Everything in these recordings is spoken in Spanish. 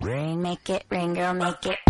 Rain, make it rain, girl, make it.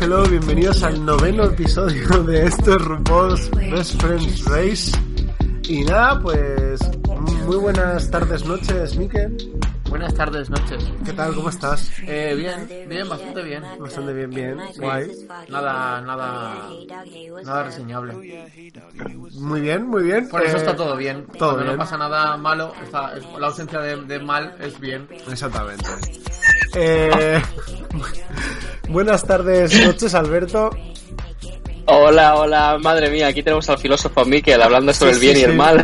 hello, bienvenidos al noveno episodio de estos RuPaul's Best Friends Race. Y nada, pues muy buenas tardes, noches, Mikel. Buenas tardes, noches. ¿Qué tal? ¿Cómo estás? Eh, bien, bien, bastante bien. Bastante bien, bien, guay. Nada, nada, nada reseñable. Muy bien, muy bien. Por eso Eh, está todo bien. todo bien. no pasa nada malo, está, es- la ausencia de, de mal es bien. Exactamente. Eh, buenas tardes, noches, Alberto. Hola, hola, madre mía, aquí tenemos al filósofo Miquel hablando sobre Sí, el bien sí, y el mal.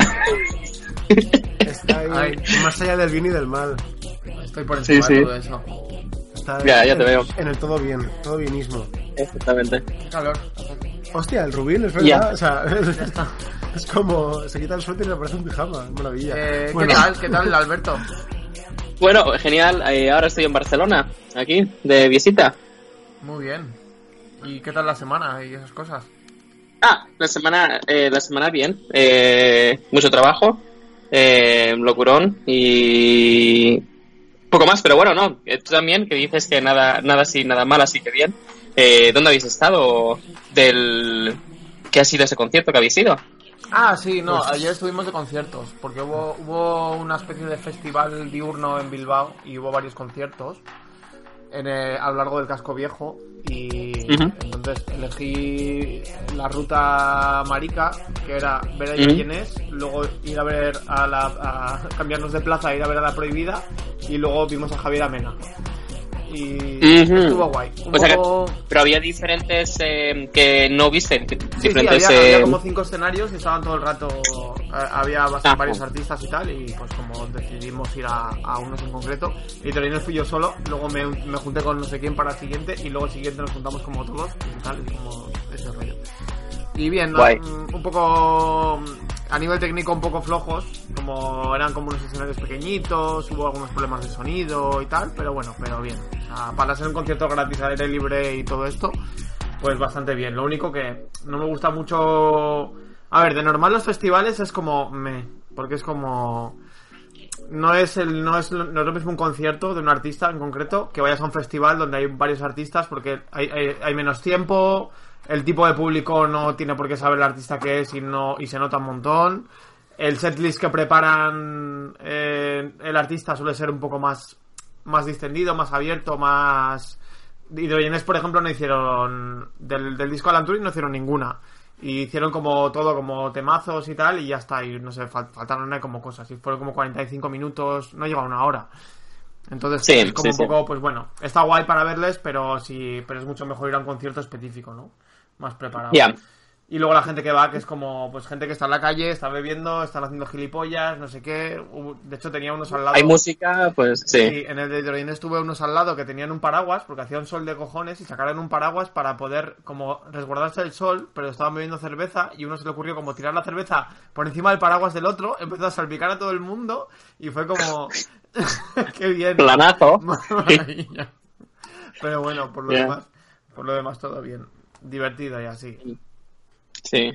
Está ahí, Ay. más allá del bien y del mal. Estoy por encima Sí, de todo eso. Está Ya, ya en- te veo. En el todo bien, todo bienismo. Exactamente. Qué calor. Hostia, el rubil es Ya. verdad. O sea, es como se quita el suéter y le parece un pijama. Maravilla. Eh, Bueno, ¿Qué tal? ¿Qué tal, Alberto? Bueno, genial, eh, ahora estoy en Barcelona, aquí, de visita. Muy bien. ¿Y qué tal la semana y esas cosas? Ah, la semana, eh, la semana bien, eh, mucho trabajo, eh, locurón y poco más, pero bueno, no, eh, tú también, que dices que nada, nada así, nada mal, así que bien. Eh, ¿Dónde habéis estado? Del... ¿Qué ha sido ese concierto que habéis ido? Ah, sí, no, Pues- ayer estuvimos de conciertos, porque hubo, hubo una especie de festival diurno en Bilbao y hubo varios conciertos en el- a lo largo del casco viejo y entonces elegí la ruta marica, que era ver a quién es, luego ir a ver a la, a cambiarnos de plaza, ir a ver a la prohibida y luego vimos a Javier Amena. Y estuvo guay. Un O sea que- poco... Pero había diferentes eh, que no viste, Sí, sí, diferentes... había, había eh, como cinco escenarios y estaban todo el rato. eh, había bastante- Ah. varios artistas y tal, y pues como decidimos ir a, a unos en concreto. Y no fui yo solo, luego me, me junté con no sé quién para el siguiente, y luego el siguiente nos juntamos como todos y tal, y como ese rollo. Y bien. Mm, un poco. mm, A nivel técnico, un poco flojos, como eran como unos escenarios pequeñitos, hubo algunos problemas de sonido y tal, pero bueno, pero bien. Sea, para ser un concierto gratis aire libre y todo esto, pues bastante bien. Lo único que no me gusta mucho. A ver, de normal los festivales es como me, porque es como no es el no es, no es lo mismo un concierto de un artista en concreto que vayas a un festival donde hay varios artistas porque hay menos tiempo, el tipo de público no tiene por qué saber el artista que es y no y se nota un montón. El setlist que preparan eh, el artista suele ser un poco más más distendido, más abierto, más Hidrogenes, por ejemplo, no hicieron del, del disco Alan Turing no hicieron ninguna. Y hicieron como todo, como temazos y tal, y ya está. Y no sé, fal- faltaron como cosas. Y fueron como 45 minutos, no llega a una hora. Entonces, Sí, es como sí, un sí. poco, pues bueno, está guay para verles, pero sí, pero es mucho mejor ir a un concierto específico, ¿no? Más preparado. Ya. Y luego la gente que va, que es como, pues gente que está en la calle, está bebiendo, están haciendo gilipollas, no sé qué. De hecho, tenía unos al lado. Hay música, pues sí. Sí, en el de Hidrogen estuve unos al lado que tenían un paraguas, porque hacía un sol de cojones, y sacaron un paraguas para poder como resguardarse del sol, pero estaban bebiendo cerveza, y uno se le ocurrió como tirar la cerveza por encima del paraguas del otro, empezó a salpicar a todo el mundo, y fue como... ¡Qué bien! Planazo. Pero bueno, por lo demás, por lo demás todo bien. Divertido y así. Sí.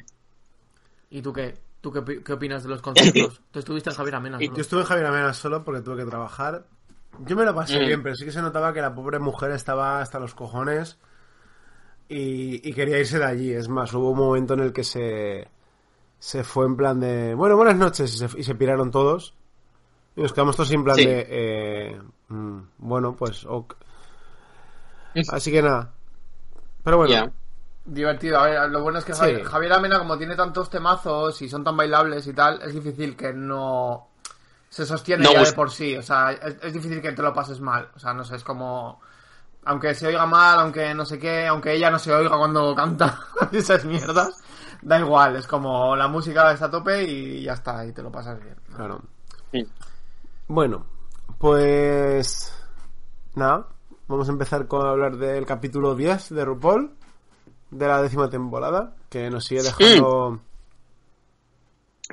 ¿Y tú qué? ¿Tú qué, qué opinas de los conciertos? Tú estuviste en Javier Amena. Yo estuve en Javier Amena solo porque tuve que trabajar. Yo me lo pasé Mm. bien, pero sí que se notaba que la pobre mujer estaba hasta los cojones y, y quería irse de allí. Es más, hubo un momento en el que se, se fue en plan de, bueno, buenas noches, y se, y se piraron todos. Y nos quedamos todos en plan Sí. de, eh, mm, bueno, pues, ok. Así que nada. Pero bueno. Divertido, a ver, lo bueno es que Sí. Javier, Javier Amena, como tiene tantos temazos y son tan bailables y tal, es difícil que no se sostiene No ya de por sí. O sea, es, es difícil que te lo pases mal. O sea, no sé, es como. Aunque se oiga mal, aunque no sé qué, aunque ella no se oiga cuando canta esas mierdas, da igual, es como la música está a tope y ya está, y te lo pasas bien. claro. Sí. Bueno, pues nada, vamos a empezar con hablar del capítulo 10 de RuPaul, de la décima temporada, que nos sigue dejando...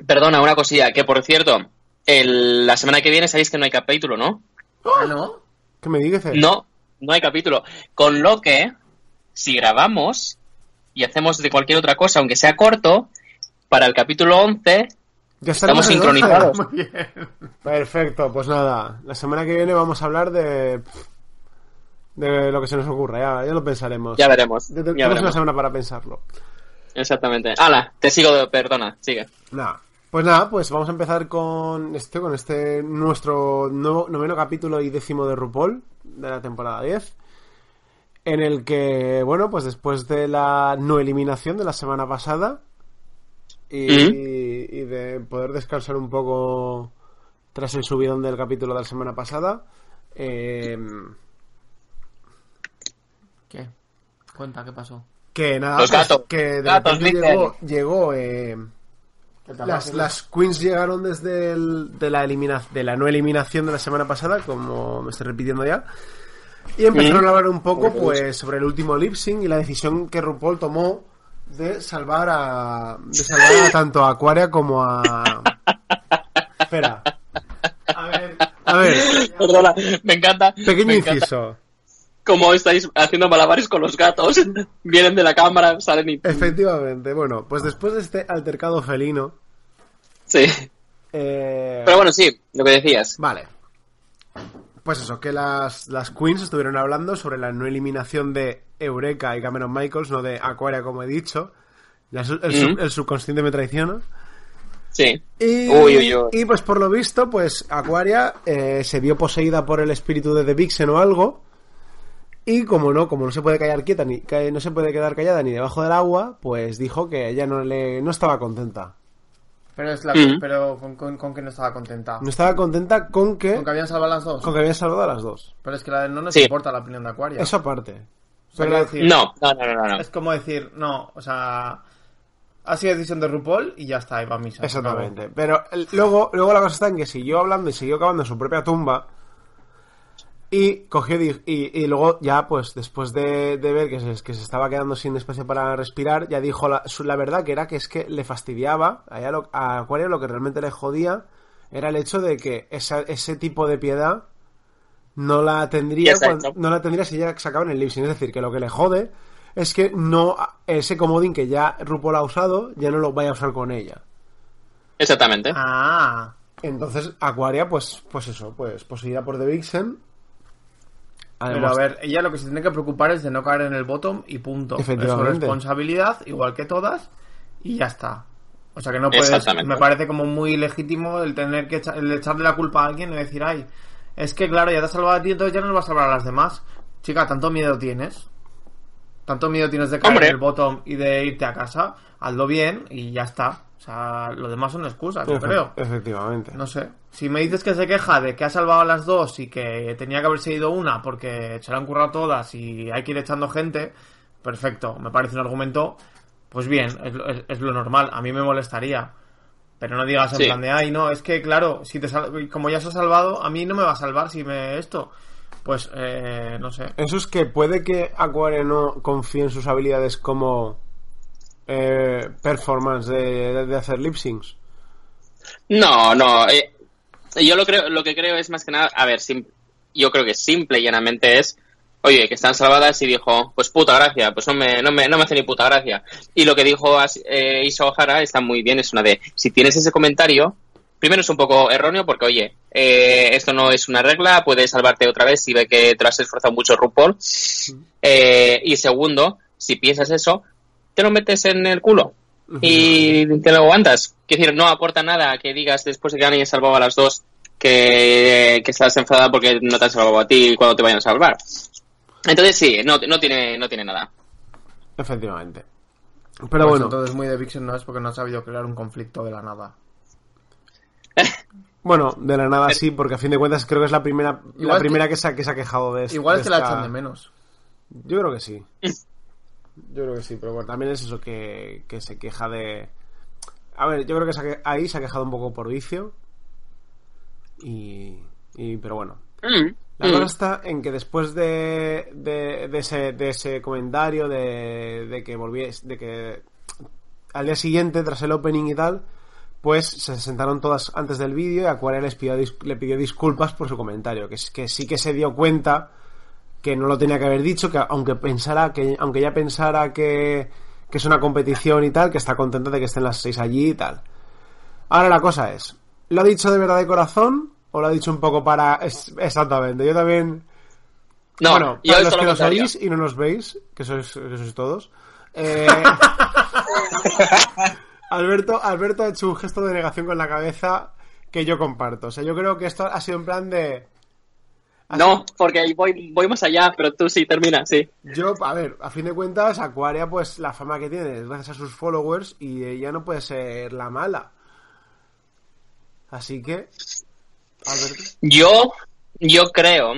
Perdona, una cosilla, que por cierto, el- la semana que viene sabéis que no hay capítulo, ¿no? Ah, ¿no? ¿Qué me dices? No, no hay capítulo. Con lo que, si grabamos y hacemos de cualquier otra cosa, aunque sea corto, para el capítulo 11, Ya estamos en el 11. sincronizados. Muy bien. Perfecto, pues nada, la semana que viene vamos a hablar de... de lo que se nos ocurra, ya, ya lo pensaremos. ya veremos. Ya te- Ya tenemos una semana para pensarlo. Exactamente. Hala, te sigo, perdona, sigue. Nada. Pues nada, pues vamos a empezar con este, con este nuestro nuevo, noveno capítulo y décimo de RuPaul de la temporada 10. En el que, bueno, pues después de la no eliminación de la semana pasada y, ¿Mm? y de poder descansar un poco tras el subidón del capítulo de la semana pasada, eh, ¿Qué? Cuenta, ¿qué pasó? que nada, Los pues, gatos. que de Gatos, repente llegó, llegó eh, Las, las queens llegaron desde el- de, la elimina- de la no eliminación de la semana pasada, como me estoy repitiendo ya. Y empezaron a hablar un poco pues sobre el último lip sync y la decisión que RuPaul tomó de salvar a de salvar a tanto a Aquaria como a Espera. A ver, A ver, Perdona, me encanta. pequeño me encanta Cómo estáis haciendo malabares con los gatos. Vienen de la cámara, salen y. Efectivamente, bueno, pues después de este altercado felino Sí. eh, Pero bueno, sí, lo que decías. Vale. Pues eso, que las, las queens estuvieron hablando sobre la no eliminación de Eureka y Cameron Michaels, no de Aquaria, como he dicho. Mm. el subconsciente me traiciona. Sí. Y, Uy, uy, uy. y, pues por lo visto, pues Aquaria eh, se vio poseída por el espíritu de The Vixen o algo. Y como no, como no se puede callar quieta ni no se puede quedar callada ni debajo del agua, pues dijo que ella no le no estaba contenta. pero, es la, Mm. pero con, con, con que no estaba contenta. No estaba contenta con que Con que habían salvado las dos. con que había salvado a las dos. Pero es que la de no nos Sí. importa la opinión de Aquaria. Eso aparte. Pero decir, No, no, no, no, no. Es como decir, no, o sea, ha sido decisión de RuPaul y ya está, y va a misa. Exactamente. Pero el- luego, luego la cosa está en que siguió hablando y siguió cavando en su propia tumba. Y cogió y, y luego ya, pues, después de, de ver que se, que se estaba quedando sin espacio para respirar, ya dijo la, su- la verdad que era que es que le fastidiaba a, lo- a Aquaria lo que realmente le jodía era el hecho de que esa- ese tipo de piedad no la tendría Exacto. cuan- no la tendría si ya sacaba en el lip sync. Es decir, que lo que le jode es que no ese comodín que ya RuPaul ha usado ya no lo vaya a usar con ella. Exactamente. Ah, Entonces, Aquaria, pues, pues eso, pues poseída por The Vixen. Pero a ver, ella lo que se tiene que preocupar es de no caer en el bottom y punto. Es su responsabilidad, igual que todas, y ya está. O sea que no puedes. Me parece como muy legítimo el tener que echa- el echarle la culpa a alguien y decir, ay, es que claro, ya te has salvado a ti, entonces ya no lo vas a salvar a las demás. Chica, ¿tanto miedo tienes? ¿Tanto miedo tienes de caer Hombre. en el bottom y de irte a casa? Hazlo bien y ya está. O sea, lo demás son excusas, yo creo. Efectivamente. No sé. Si me dices que se queja de que ha salvado a las dos y que tenía que haberse ido una porque se la han currado todas y hay que ir echando gente, perfecto. Me parece un argumento pues bien, es, lo- es- es lo normal. A mí me molestaría. Pero no digas en Sí. plan de, ay, no, es que claro, si te sal- como ya se ha salvado, a mí no me va a salvar si me esto. Pues, eh, no sé. Eso es que puede que Aquaria no confíe en sus habilidades como eh, performance de, de hacer lip syncs. No, no. eh, yo lo creo, lo que creo es más que nada, a ver, sim- yo creo que simple y llanamente es, oye, que están salvadas y dijo, pues puta gracia, pues no me, no me, no me hace ni puta gracia. Y lo que dijo eh, Isa O'Hara está muy bien, es una de, si tienes ese comentario, primero es un poco erróneo porque, oye, eh, esto no es una regla, puede salvarte otra vez si ve que te lo has esforzado mucho RuPaul. Eh, y segundo, si piensas eso, te lo metes en el culo y te lo aguantas. Quiero decir, no aporta nada que digas después de que alguien salvado a las dos que, que estás enfadada porque no te han salvado a ti cuando te vayan a salvar. Entonces sí, no, no tiene, no tiene nada. Efectivamente. Pero Pues bueno, entonces muy de Vixen no es porque no ha sabido crear un conflicto de la nada. bueno, de la nada sí, porque a fin de cuentas creo que es la primera, la Igual primera que, se, ha- que se ha quejado de esto. Igual es que la esta- echan de menos. Yo creo que sí. Yo creo que sí, pero bueno, también es eso que, que se queja de... A ver, yo creo que se ahí se ha quejado un poco por vicio. Y... y- pero bueno. Mm, La mm. cosa está en que después de, de, de ese, de ese comentario de, de que volvies, de que al día siguiente, tras el opening y tal, pues se sentaron todas antes del vídeo y Aquaria les pidió, le pidió disculpas por su comentario, que, que sí que se dio cuenta que no lo tenía que haber dicho, que aunque pensara, que aunque ya pensara que, que es una competición y tal, que está contenta de que estén las seis allí y tal. Ahora la cosa es, ¿lo ha dicho de verdad de corazón? ¿O lo ha dicho un poco para... es- exactamente, yo también... No, bueno, yo para los que lo nos oís y no nos veis, que sois, que sois todos, eh, Alberto, Alberto ha hecho un gesto de negación con la cabeza que yo comparto. O sea, yo creo que esto ha sido en plan de... ha No, porque ahí voy, voy más allá, pero tú sí termina, sí. Yo, a ver, a fin de cuentas, Aquaria, pues la fama que tiene es gracias a sus followers y ella no puede ser la mala. Así que, Alberto. Yo, yo creo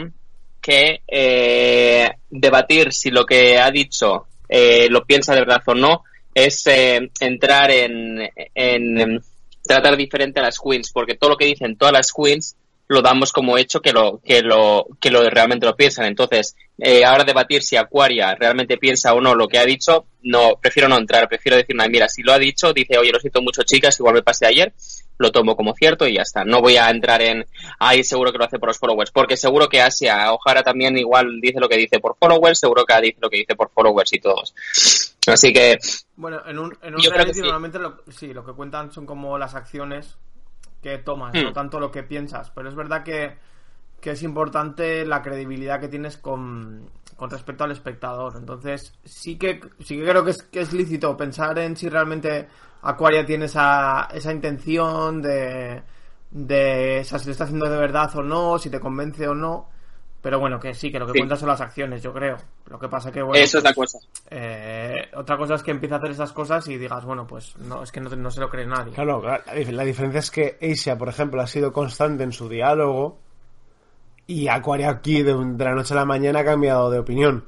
que eh, debatir si lo que ha dicho eh, lo piensa de verdad o no es eh, entrar en, en, em, tratar diferente a las queens, porque todo lo que dicen todas las queens lo damos como hecho que lo que lo que lo realmente lo piensan. Entonces, eh, ahora debatir si Aquaria realmente piensa o no lo que ha dicho, no prefiero no entrar, prefiero decir, "Nah, mira, si lo ha dicho, dice, oye, lo siento mucho, chicas, igual me pasé ayer, lo tomo como cierto y ya está. No voy a entrar en, ay, seguro que lo hace por los followers, porque seguro que Asia O'Hara también igual dice lo que dice por followers, seguro que dice lo que dice por followers y todos. Así que, Bueno, en un, en un Yo creo que sí. normalmente lo, sí, lo que cuentan son como las acciones que tomas, Hmm. no tanto lo que piensas. Pero es verdad que, que es importante la credibilidad que tienes con, con respecto al espectador. Entonces, sí que, sí que creo que es, que es lícito pensar en si realmente Aquaria tiene esa, esa intención de, de o sea, si lo está haciendo de verdad o no, si te convence o no. Pero bueno, que sí, que lo que Sí. cuentan son las acciones, yo creo. Lo que pasa que, bueno, eso es la cosa. eh, otra cosa es que empiece a hacer esas cosas y digas, bueno, pues no, es que no, te- no se lo cree nadie. Claro, la, la diferencia es que Asia, por ejemplo, ha sido constante en su diálogo y Aquaria aquí de, un- de la noche a la mañana ha cambiado de opinión.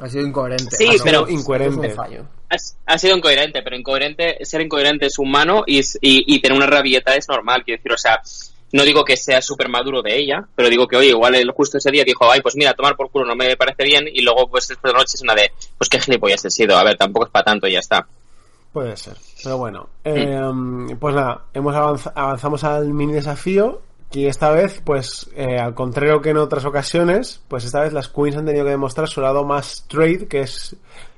Ha sido incoherente. Sí, Ha sido- pero- incoherente. es un fallo. Ha, ha sido incoherente, pero incoherente, ser incoherente es humano y, y, y tener una rabieta es normal, quiero decir, o sea, no digo que sea súper maduro de ella, pero digo que, oye, igual él justo ese día dijo, ay, pues mira, tomar por culo no me parece bien, y luego, pues después de la noche es una de, pues qué gilipollas he sido, a ver, tampoco es para tanto y ya está. Puede ser, pero bueno. Eh, pues nada, hemos avanz- avanzamos al mini desafío y esta vez, pues, eh, al contrario que en otras ocasiones, pues esta vez las queens han tenido que demostrar su lado más straight, que es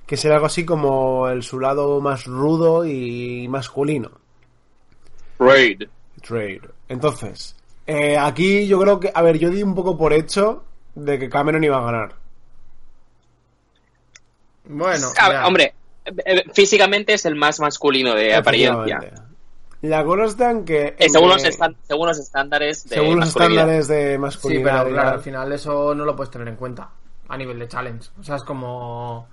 que será algo así como el su lado más rudo y masculino. Raid. Trade. Entonces, eh, aquí yo creo que, a ver, yo di un poco por hecho de que Cameron iba a ganar. Bueno, A- ya. hombre, eh, físicamente es el más masculino de apariencia. La cosa está en que... Eh, en según, que- los según los estándares de según los masculinidad. estándares de Sí, masculinidad. pero claro, al final eso no lo puedes tener en cuenta a nivel de challenge. O sea, es como...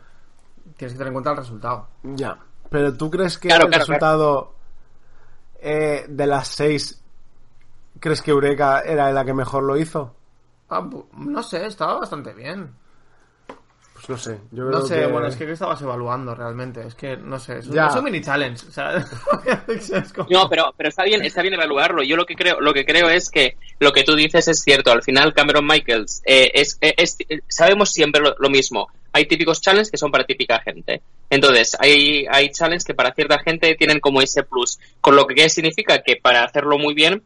Tienes que tener en cuenta el resultado. Ya. Pero tú crees que Claro, el claro, resultado eh, de las seis, ¿crees que Eureka era la que mejor lo hizo? Ah, no sé, estaba bastante bien. pues no sé. Yo No creo sé, que... bueno, es que ¿qué estabas evaluando realmente? Es que, no sé, es un, Ya. es un mini challenge. O sea, es como- No, pero, pero está bien, está bien evaluarlo. Yo lo que creo, lo que creo es que lo que tú dices es cierto. Al final, Cameron Michaels eh, es, eh, es- eh, sabemos siempre lo, lo mismo. Hay típicos challenges que son para típica gente. Entonces, hay, hay challenges que para cierta gente tienen como ese plus. Con lo que ¿qué significa que para hacerlo muy bien,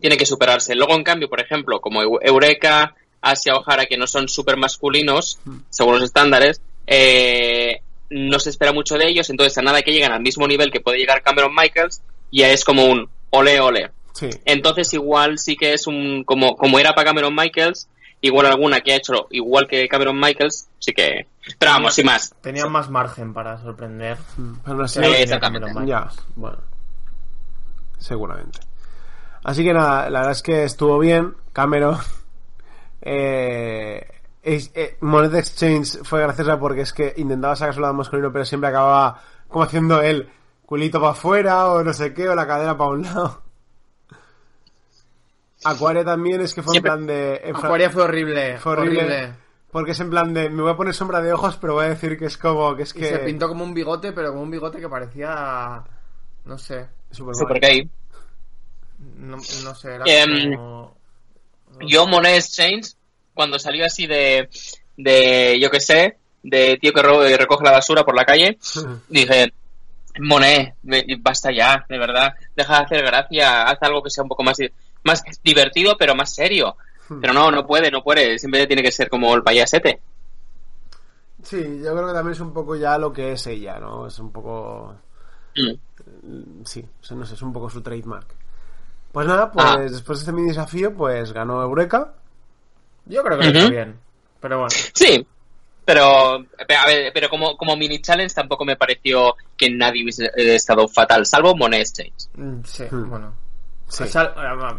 tiene que superarse. Luego, en cambio, por ejemplo, como Eu- Eureka, Asia O'Hara, que no son súper masculinos, según los estándares, eh, no se espera mucho de ellos, entonces a nada que llegan al mismo nivel que puede llegar Cameron Michaels, ya es como un ole ole. Sí. Entonces igual sí que es un, como, como era para Cameron Michaels, igual alguna que ha hecho igual que Cameron Michaels, sí que... Pero vamos, sin más. Tenían más margen para sorprender. Pero no sé. Sí, exactamente. Cameron Ya. Michaels. Bueno. Seguramente. Así que nada, la verdad es que estuvo bien. Cameron. Eh, eh, Moneta Exchange fue graciosa porque es que intentaba sacárselo a masculino, pero siempre acababa como haciendo el culito para afuera o no sé qué, o la cadera para un lado. Acuaria también es que fue Siempre- en plan de. en Acuaria fue horrible. fue horrible. Porque es en plan de. Me voy a poner sombra de ojos, pero voy a decir que es como. que es Y que. se pintó como un bigote, pero como un bigote que parecía. No sé. Superman. Super gay. No, no sé, era Em, como. Yo Monet Exchange, cuando salió así de, de yo qué sé, de tío que ro- recoge la basura por la calle, dije, Monet, basta ya, de verdad, deja de hacer gracia, haz algo que sea un poco más, más divertido, pero más serio. Pero no, no puede, no puede, siempre tiene que ser como el payasete. Sí, yo creo que también es un poco ya lo que es ella, ¿no? Es un poco. Mm. Sí, no sé, es un poco su trademark. Pues nada, pues Ah. después de este mini desafío, pues ganó Eureka. Yo creo que lo hizo bien. Pero bueno. Sí, pero, a ver, pero como, como mini challenge tampoco me pareció que nadie hubiese eh, estado fatal, salvo Monet Exchange. Mm, Sí, Hmm. bueno. Sí. Eh,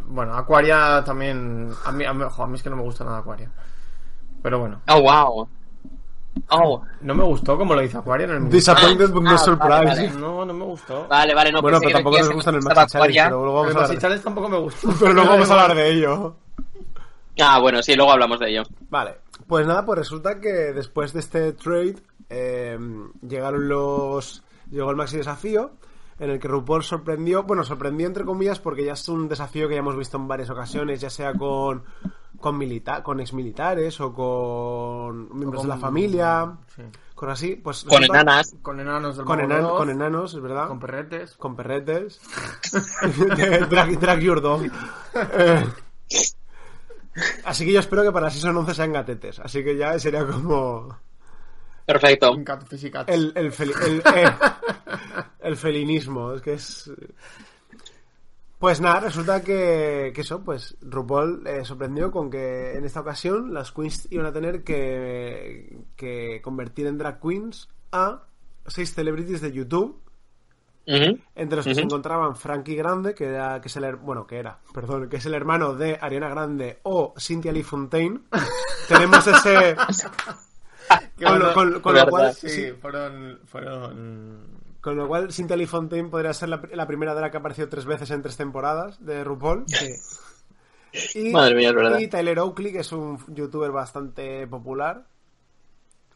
bueno, Aquaria también. A mí, a, mí, a mí es que no me gusta nada Aquaria. Pero bueno. Oh, wow. Oh, No me gustó como lo hizo Aquaria en el Disappointed but no Ah, surprise. vale, vale. No, no me gustó. vale, vale, no bueno, pero tampoco nos gustan el Maxi Challenge, pero luego vamos el a hablar. Challenge tampoco me gustó. Pero luego vamos a hablar de ello. Ah, bueno, sí, luego hablamos de ello. Vale, pues nada, pues resulta que después de este trade eh, llegaron los... Llegó el maxi desafío en el que RuPaul sorprendió, bueno, sorprendió entre comillas porque ya es un desafío que ya hemos visto en varias ocasiones, ya sea con con milita con exmilitares o con miembros de la Con- familia, sí. con así, pues Con resulta- enanas. Con enanos del con, enan- con enanos, es verdad, con perretes. con perretes, drag, drag your dog. Eh, así que yo espero que para la season 11 sean gatetes, así que ya sería como Perfecto. El, el, fel- el, eh, el felinismo, es que es... Pues nada, resulta que, que eso, pues RuPaul eh, sorprendió con que en esta ocasión las queens iban a tener que, que convertir en drag queens a seis celebrities de YouTube, entre los que se encontraban Frankie Grande, que era, que es el, bueno, que era, perdón, que es el hermano de Ariana Grande o Cynthia Lee Fontaine. Tenemos ese... Que con, lo, bueno, con- con verdad. lo cual, Sí, sí, fueron. fueron... Con lo cual, Cynthia Fontaine podría ser la, la primera drag que ha aparecido tres veces en tres temporadas de RuPaul. Y, Madre mía, es verdad. y Tyler Oakley, que es un youtuber bastante popular.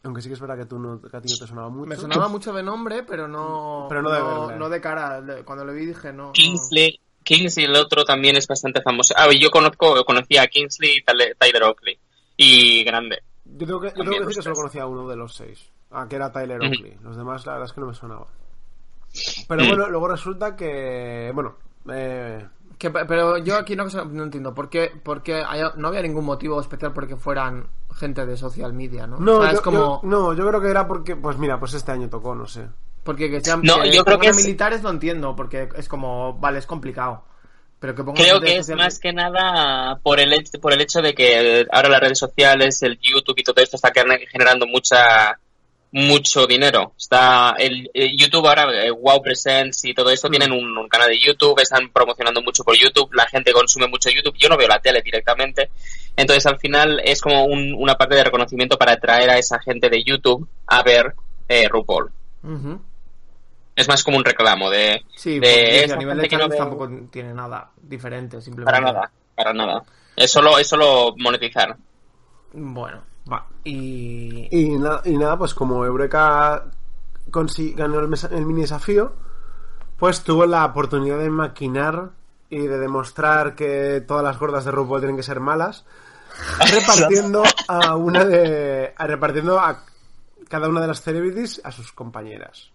Aunque sí que es verdad que, tú no, que a ti no te sonaba mucho. Me sonaba mucho de nombre, pero no. Pero no de no, verle. no de cara. De- Cuando le vi dije no. no. Kingsley, Kingsley, el otro también es bastante famoso. Ah, yo conozco, conocía a Kingsley y Tyler Oakley. Y grande. Yo tengo que, yo tengo que decir que solo conocía a uno de los seis. Ah, que era Tyler. Oakley. Los demás, la verdad es que no me sonaba. Pero bueno, luego resulta que. Bueno. Eh, Que- pero yo aquí no, no entiendo. ¿Por qué, por qué hay- no había ningún motivo especial porque fueran gente de social media, no? no, O sea, yo, es como. yo- no, yo creo que era porque. Pues mira, pues este año tocó, no sé. Porque que sean. No, yo creo que es- militares lo entiendo, porque es como. Vale, es complicado. Pero que pongan Creo que es social- más que nada por el, hecho- por el hecho de que ahora las redes sociales, el YouTube y todo esto está gener- generando mucha mucho dinero. Está el, el YouTube ahora, eh, Wow Presents y todo esto tienen un, un canal de YouTube, están promocionando mucho por YouTube, la gente consume mucho YouTube. Yo no veo la tele directamente, entonces al final es como un- una parte de reconocimiento para atraer a esa gente de YouTube a ver eh, RuPaul. Es más como un reclamo de, Sí, de porque esa a nivel de que no tampoco tiene nada diferente, simplemente. para nada, para nada. Es solo, es solo monetizar. Bueno, Va. Y. Y, na- y nada, pues como Eureka ganó el, el mini desafío, pues tuvo la oportunidad de maquinar y de demostrar que todas las gordas de RuPaul tienen que ser malas, repartiendo a una de. a- repartiendo a cada una de las celebrities a sus compañeras.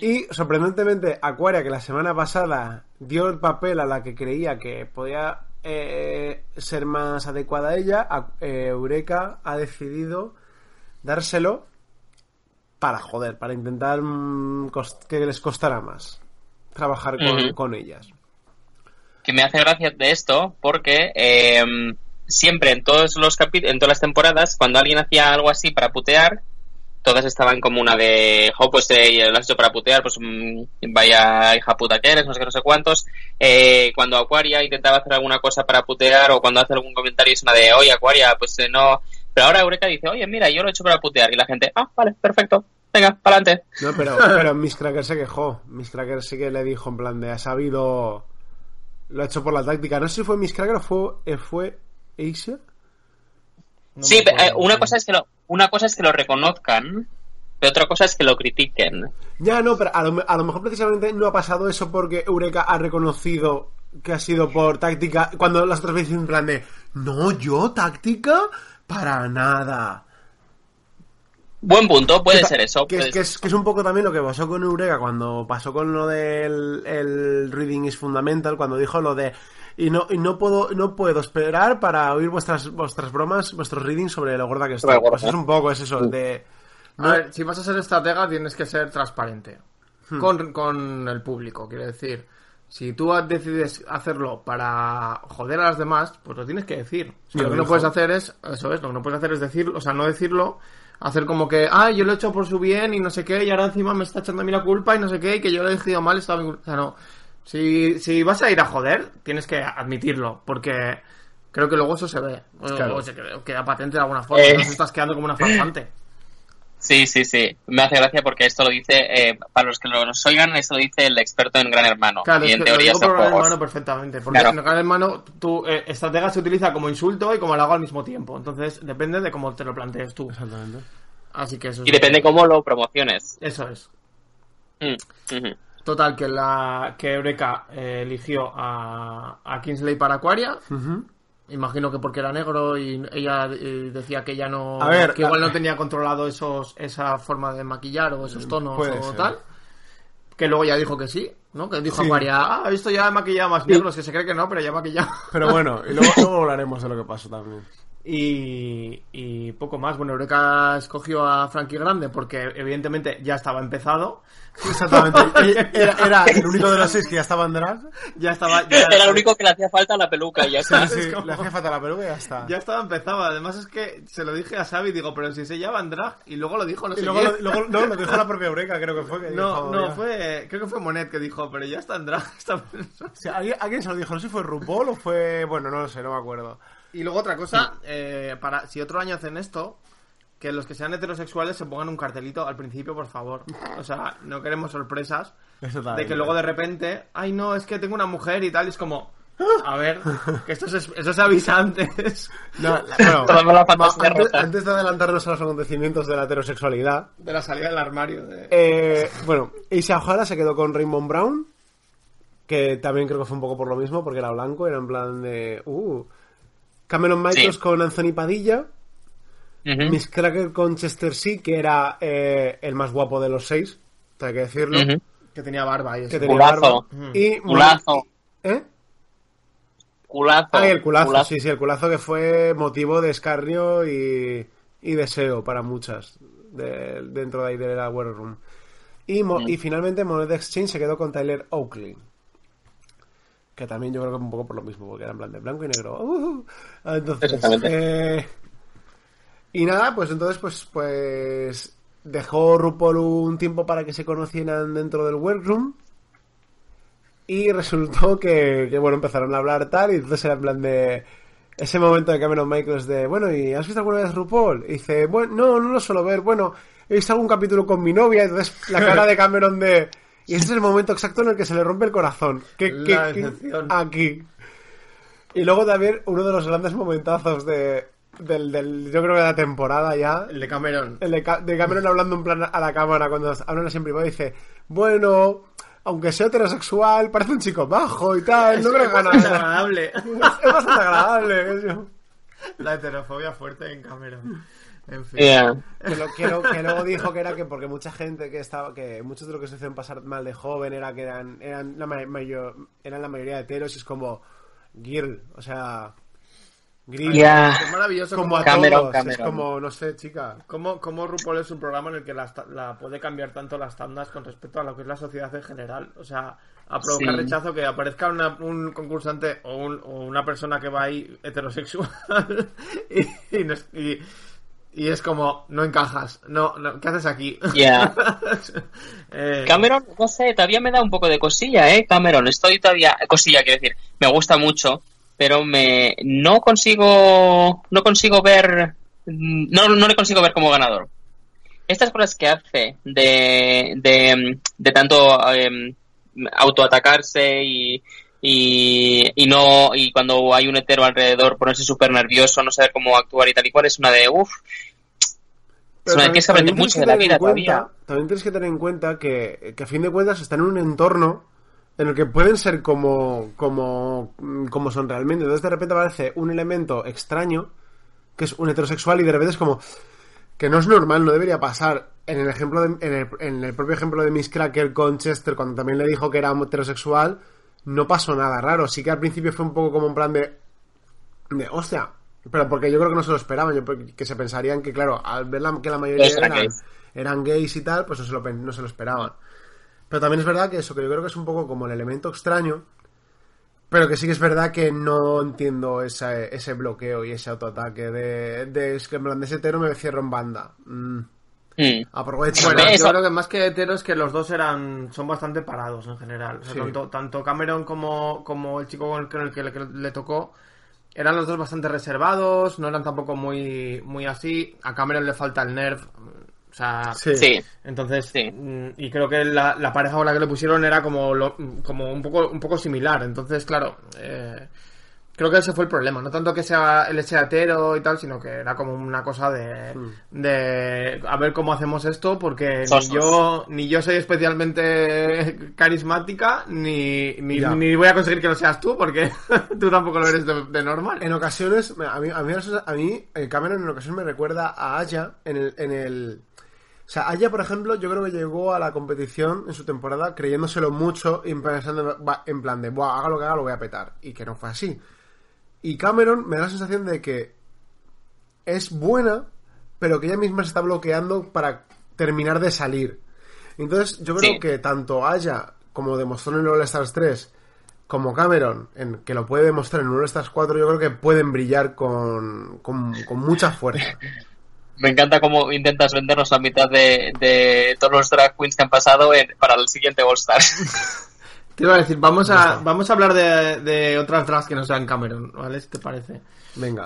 Y sorprendentemente, Aquaria, que la semana pasada dio el papel a la que creía que podía eh, ser más adecuada a ella, eh, Eureka ha decidido dárselo para joder, para intentar mm, que les costara más trabajar con ellas. que me hace gracia de esto porque eh, siempre en todos los capi- en todas las temporadas cuando alguien hacía algo así para putear todas estaban como una de jo pues eh, lo has hecho para putear pues mm, vaya hija puta que eres no sé qué no sé cuántos Eh, cuando Aquaria intentaba hacer alguna cosa para putear o cuando hace algún comentario es una de oye Aquaria pues eh, no pero ahora Eureka dice oye mira yo lo he hecho para putear y la gente ah vale perfecto venga para adelante No, pero, pero Miss Cracker se quejó. Miss Cracker sí que le dijo en plan de ha sabido. Lo ha hecho por la táctica. No sé si fue Miss Cracker o fue, eh, fue Asia. no sí eh, una cosa es que lo una cosa es que lo reconozcan pero otra cosa es que lo critiquen Ya, no, pero a lo, a lo mejor precisamente no ha pasado eso porque Eureka ha reconocido que ha sido por táctica. Cuando las otras veces en plan de, no, yo, táctica, para nada. Buen punto, puede Que- ser eso. Que, puede que es, que es un poco también lo que pasó con Eureka cuando pasó con lo del el reading is fundamental, cuando dijo lo de y no y no puedo no puedo esperar para oír vuestras vuestras bromas, vuestros readings sobre lo gorda que estoy. Sobre lo Pues es un poco es eso de A ver, si vas a ser estratega tienes que ser transparente con, con el público, quiero decir. Si tú decides hacerlo para joder a las demás, pues lo tienes que decir. Sí, lo que no puedes hacer es, eso es, lo que no puedes hacer es decirlo, o sea, no decirlo, hacer como que, ah, yo lo he hecho por su bien y no sé qué, y ahora encima me está echando a mí la culpa y no sé qué, y que yo lo he elegido mal, estaba bien... O sea, no. Si, si vas a ir a joder, tienes que admitirlo, porque creo que luego eso se ve. O- Claro. Se queda, patente de alguna forma, Eh. no estás quedando como una farsante. Sí, sí, sí. Me hace gracia porque esto lo dice, eh, para los que nos oigan, esto lo dice el experto en Gran Hermano. Claro, y es en que lo digo por gran hermano perfectamente. Porque Claro. en gran hermano, tu eh, estratega se utiliza como insulto y como halago al mismo tiempo. Entonces, depende de cómo te lo plantees tú. Exactamente. Así que eso es. Y depende cómo lo promociones. Eso es. Mm, ujú. Total, que la que Eureka eh, eligió a, a Kingsley para Aquaria. Imagino que porque era negro y ella eh, decía que ella no. A ver, que igual no tenía controlado esos esa forma de maquillar o esos tonos puede o ser. tal. Que luego ya dijo que sí, ¿no? Que dijo Sí. Aquaria, ah, esto ya he maquillado más negros, que se cree que no, pero ya he maquillado. Pero bueno, y luego, luego hablaremos de lo que pasó también. Y, y poco más. Bueno, Eureka escogió a Frankie Grande porque evidentemente ya estaba empezado. Exactamente. Era, era el único de los seis que ya estaba en drag. Ya estaba... Ya, Era lo único que le hacía falta la peluca y ya Sí, está. sí, como- le hacía falta la peluca y ya está. Ya estaba empezado. Además es que se lo dije a Xavi, digo, pero si se llama en drag. Y luego lo dijo, no Y sé luego, quién. lo, luego no, lo dijo la propia Eureka, creo que fue. Que No, dijo, no, ya. fue... Creo que fue Monet que dijo, pero ya está en sea, ¿alguien, alguien se lo dijo, no sé si fue RuPaul o fue. Bueno, no lo sé, no me acuerdo. Y luego otra cosa, eh, para si otro año hacen esto, que los que sean heterosexuales se pongan un cartelito al principio, por favor. O sea, no queremos sorpresas. De que luego de repente, ay no, es que tengo una mujer y tal, y es como, a ver, que esto es, eso se avisa antes No, bueno, antes, de adelantarnos a los acontecimientos de la heterosexualidad, de la salida del armario. de- eh, bueno, Isa O'Hara se quedó con Raymond Brown, que también creo que fue un poco por lo mismo, porque era blanco, era en plan de. Uh, Cameron Michaels Sí. con Anthony Padilla. Miss Cracker con Chester C, que era eh, el más guapo de los seis, hay que decirlo. Que tenía barba y eso. Que tenía Culazo. barba. Y Culazo. ¿Eh? Culazo. Ah, y el culazo, sí, sí, el culazo que fue motivo de escarnio y, y deseo para muchas de- dentro de ahí de la War Room. Y, mo- y finalmente Monet Exchange se quedó con Tyler Oakley. Que también yo creo que un poco por lo mismo, porque era en plan de blanco y negro. Uh, entonces, Exactamente. eh, y nada, pues entonces pues pues dejó RuPaul un tiempo para que se conocieran dentro del workroom. Y resultó que, que, bueno, empezaron a hablar tal, y entonces era en plan de. Ese momento de Cameron Michaels de, bueno, ¿y has visto alguna vez RuPaul? Y dice, bueno, no, no lo suelo ver, bueno, he visto algún capítulo con mi novia, y entonces la cara de Cameron de. Y ese es el momento exacto en el que se le rompe el corazón. La decepción. aquí. Y luego también uno de los grandes momentazos de, del, del, yo creo que de la temporada ya. El de Cameron. El de, Ca- de Cameron hablando en plan a la cámara cuando hablan así en privado dice, bueno, aunque sea heterosexual, parece un chico bajo y tal, no creo que Es nada. agradable. Es bastante agradable. eso. La heterofobia fuerte en Cameron. En fin. Yeah. Que, lo- que lo- que luego dijo que era que porque mucha gente que estaba, que muchos de los que se hacían pasar mal de joven era que eran, eran la ma- mayor, eran la mayoría de heteros y es como girl, o sea, grill. Yeah. Es maravilloso Como como, a Cameron, todos, Cameron. es como, no sé, chica. como, como RuPaul es un programa en el que la, puede cambiar tanto las tandas con respecto a lo que es la sociedad en general. O sea, a provocar Sí. rechazo que aparezca una- un concursante o, un- o una persona que va ahí heterosexual y- y es como, no encajas, no, no ¿qué haces aquí? Yeah. Eh, Cameron, no sé, todavía me da un poco de cosilla, ¿eh? Cameron, estoy todavía... Cosilla, quiero decir, me gusta mucho, pero me... No consigo... No consigo ver... No, no le consigo ver como ganador. Estas cosas que hace de... De, de tanto em, autoatacarse y... Y, y no y cuando hay un hetero alrededor ponerse súper nervioso no saber cómo actuar y tal y cual es una de uff es una de que se aprende también mucho de la vida en cuenta- todavía También tienes que tener en cuenta que, que a fin de cuentas están en un entorno en el que pueden ser como, como, como son realmente. Entonces de repente aparece un elemento extraño, que es un heterosexual, y de repente es como que no es normal, no debería pasar. En el ejemplo de- en, el, en el propio ejemplo de Miss Cracker con Chester, cuando también le dijo que era heterosexual, no pasó nada raro. Sí que al principio fue un poco como en plan de de, hostia, pero porque yo creo que no se lo esperaban, yo que se pensarían que, claro, al ver la- que la mayoría eran gays. eran gays y tal, pues no se, lo, no se lo esperaban. Pero también es verdad que eso, que yo creo que es un poco como el elemento extraño, pero que sí que es verdad que no entiendo esa- ese bloqueo y ese autoataque de, de es que en plan de ese hetero me cierro en banda. Mm, Mm. aprovecha. Bueno, Eso- yo creo que más que hetero es que los dos eran son bastante parados en general. O sea, Sí. tanto, tanto Cameron como, como el chico con el que, con el que le, que le tocó eran los dos bastante reservados, no eran tampoco muy, muy así. A Cameron le falta el nerf. O sea, Sí. sí entonces, Sí. mm, y creo que la, la pareja con la que le pusieron era como, lo- como un poco un poco similar. Entonces, claro, eh, creo que ese fue el problema. No tanto que sea el sea hetero y tal, sino que era como una cosa de, de a ver cómo hacemos esto, porque ni yo, ni yo soy especialmente carismática, ni, ni, voy a conseguir que lo seas tú, porque tú tampoco lo eres de, de normal. En ocasiones, a mí, a mí, a mí, eh, Cameron en ocasiones me recuerda a Aya en el, en el... O sea, Aya, por ejemplo, yo creo que llegó a la competición en su temporada creyéndoselo mucho y pensando en plan de, Buah, haga lo que haga, lo voy a petar. Y que no fue así. Y Cameron me da la sensación de que es buena, pero que ella misma se está bloqueando para terminar de salir. Entonces, yo creo Sí. que tanto Aya, como demostró en el All Stars 3, como Cameron, en, que lo puede demostrar en el All Stars 4, yo creo que pueden brillar con, con, con mucha fuerza. Me encanta cómo intentas vendernos la mitad de, de todos los drag queens que han pasado en- para el siguiente All Stars. Te iba a decir, vamos a, vamos a hablar de, de otras drags que no sean Cameron, ¿vale? Si te parece. Venga.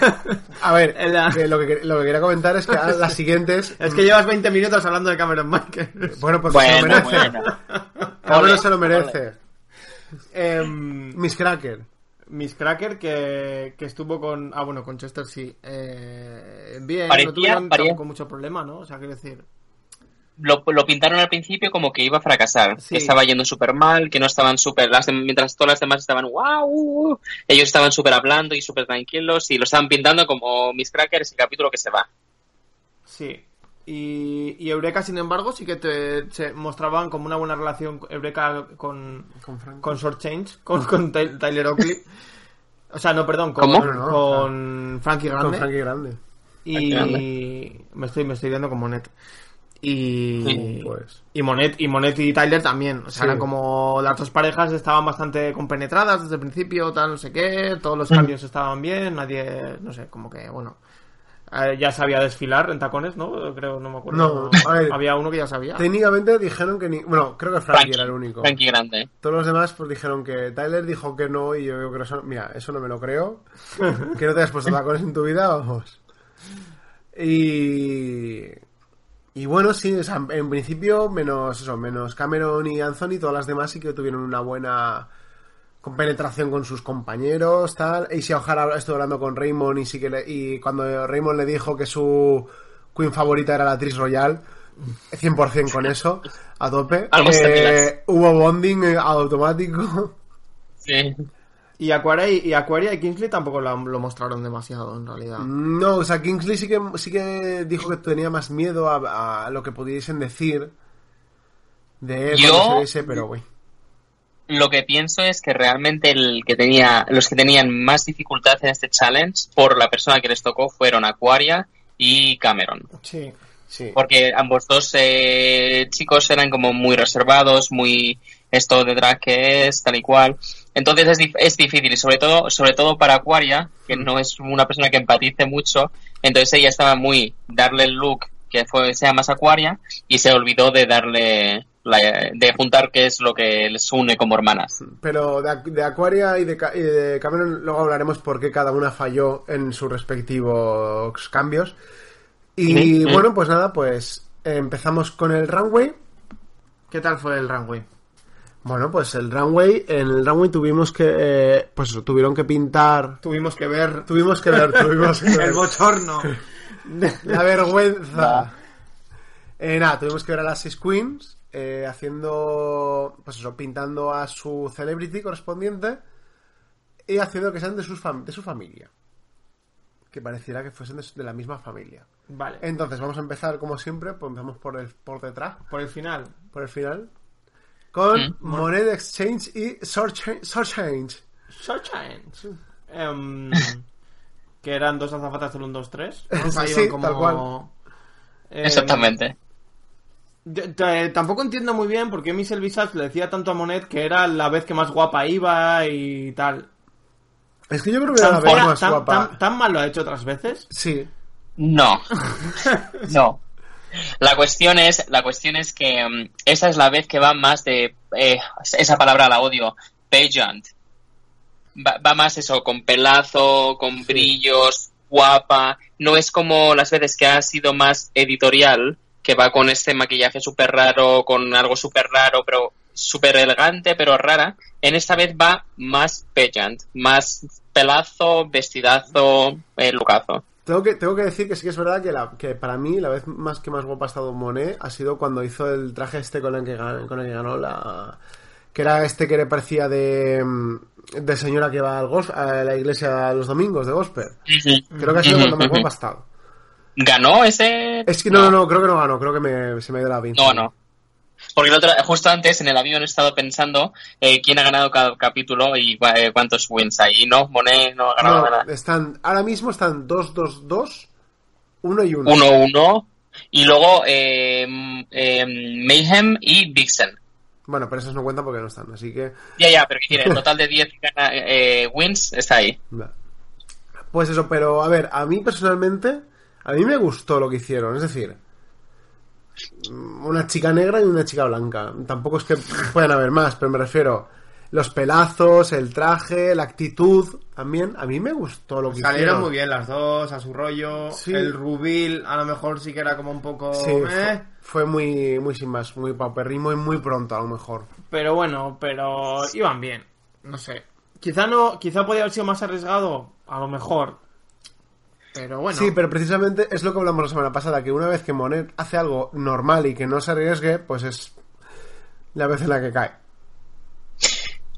A ver, la- lo, que, lo que quería comentar es que a las siguientes... Es que llevas 20 minutos hablando de Cameron Michaels. Bueno, pues se lo bueno, merece. bueno. Cameron Ole, se lo merece. Em, Miss Cracker. Miss Cracker que, que estuvo con... Ah, bueno, con Chester sí. Eh, bien, Parecía- no tuvieron parecía- tampoco mucho problema, ¿no? O sea, quiero decir... Lo, lo pintaron al principio como que iba a fracasar, Sí. que estaba yendo súper mal, que no estaban súper... Mientras todas las demás estaban wow, uh, uh", ellos estaban súper hablando y súper tranquilos y lo estaban pintando como Miss Cracker es el capítulo que se va. Sí. Y, y Eureka, sin embargo, sí que te, se mostraban como una buena relación Eureka con, Con con Short Change, con, con Ty- Tyler Oakley. O sea, no, perdón, con, ¿Cómo? No, con Frankie Con Grande. Frankie Grande. y me estoy, me estoy viendo con Monet. Y, Sí, pues. y Monet y Monet y Tyler también. O sea, Sí. eran como las dos parejas estaban bastante compenetradas desde el principio, tal, no sé qué. Todos los cambios estaban bien. Nadie, no sé, como que, bueno. eh, ya sabía desfilar en tacones, ¿no? Creo, no me acuerdo. No, a ver. Había uno que ya sabía. Técnicamente dijeron que ni... Bueno, creo que Frankie, Frankie, era el único. Frankie Grande. Todos los demás pues dijeron que Tyler dijo que no y yo creo que eso... Mira, eso no me lo creo. que no te has puesto tacones en tu vida, vamos. Y... Y bueno, sí, o sea, en principio, menos eso, menos Cameron y Anthony, todas las demás sí que tuvieron una buena penetración con sus compañeros, tal. Y si O'Hara estuvo hablando con Raymond y sí que le- y cuando Raymond le dijo que su queen favorita era la Tris Royal, 100% con eso, a tope. Algo Eh, hubo bonding automático. Sí. Y Aquaria y, y Aquaria y Kingsley tampoco lo, lo mostraron demasiado, en realidad. No, o sea, Kingsley sí que, sí que dijo que tenía más miedo a, a lo que pudiesen decir de él Yo- cuando se viese, pero güey. Lo que pienso es que realmente el que tenía, los que tenían más dificultad en este challenge por la persona que les tocó fueron Aquaria y Cameron. Sí. Sí. Porque ambos dos eh, chicos eran como muy reservados, muy esto de drag que es, tal y cual. Entonces es, es difícil, y sobre todo, sobre todo para Aquaria, que no es una persona que empatice mucho, entonces ella estaba muy darle el look que fue, sea más Aquaria, y se olvidó de darle, la- de juntar qué es lo que les une como hermanas. Pero de, de Aquaria y de, y de Cameron luego hablaremos por qué cada una falló en sus respectivos cambios. Y bueno, pues nada, pues empezamos con el runway. ¿Qué tal fue el runway? Bueno, pues el runway, en el runway tuvimos que, eh, pues eso, tuvieron que pintar, Tuvimos que ver tuvimos que ver, tuvimos que ver el bochorno. la vergüenza. Eh, nada, tuvimos que ver a las seis queens eh, haciendo, pues eso, pintando a su celebrity correspondiente y haciendo que sean de, sus de su familia. Que pareciera que fuesen de, de la misma familia. Vale. Entonces, vamos a empezar como siempre, pues empezamos por, el, por detrás, Por el final. por el final, con Mm. Money Exchange y Short Change. Short change. Short change. Em, que eran dos azafatas del 1, 2, 3. Sí, tal cual. Em, Exactamente. tampoco entiendo muy bien por qué Michelle Visage le decía tanto a Monet que era la vez que más guapa iba y tal. Es que yo creo que era la vez más tan- guapa. tan- tan mal lo ha hecho otras veces. Sí. No. No. La cuestión es, la cuestión es que mm, esa es la vez que va más de eh, esa palabra la odio, pageant. Va, va más eso, con pelazo, con brillos, guapa. No es como las veces que ha sido más editorial, que va con este maquillaje súper raro, con algo súper raro, pero súper elegante, pero rara. En esta vez va más pageant, más pelazo, vestidazo, eh, lucazo. Tengo que, tengo que decir que sí que es verdad que, la, que para mí la vez más que más guapa ha estado Monet ha sido cuando hizo el traje este con el que, con el que ganó la... Que era este que le parecía de, mm, de señora que va al gos- a la iglesia los domingos de gospel. Creo que ha sido cuando más guapa ha estado. ¿Ganó ese? Es que no, no, no, creo que no ganó, creo que me, se me dio la pinza. No, no. Porque el otro, justo antes en el avión he estado pensando eh, quién ha ganado cada capítulo y eh, cuántos wins hay. Y no, Monet no ha ganado No, nada. están, ahora mismo están 2, 2, 2, 1 y 1. 1-1. Y luego eh, eh, Mayhem y Vixen. Bueno, pero esos no cuentan porque no están, así que... Ya, ya, pero tiene el total de 10 gana- eh, wins está ahí. Pues eso, pero a ver, a mí personalmente, a mí me gustó lo que hicieron, es decir, una chica negra y una chica blanca. Tampoco es que puedan haber más, pero me refiero, los pelazos, el traje, la actitud, también, a mí me gustó lo que Salieron hicieron. muy bien las dos, a su rollo. Sí. El rubil a lo mejor sí que era como un poco... Sí, eh, fue, fue muy, muy sin más, muy pauperrimo y muy pronto a lo mejor. Pero bueno, pero iban bien. No sé. Quizá no, quizá podía haber sido más arriesgado, a lo mejor. Pero bueno. Sí, pero precisamente es lo que hablamos la semana pasada, que una vez que Monet hace algo normal y que no se arriesgue, pues es la vez en la que cae.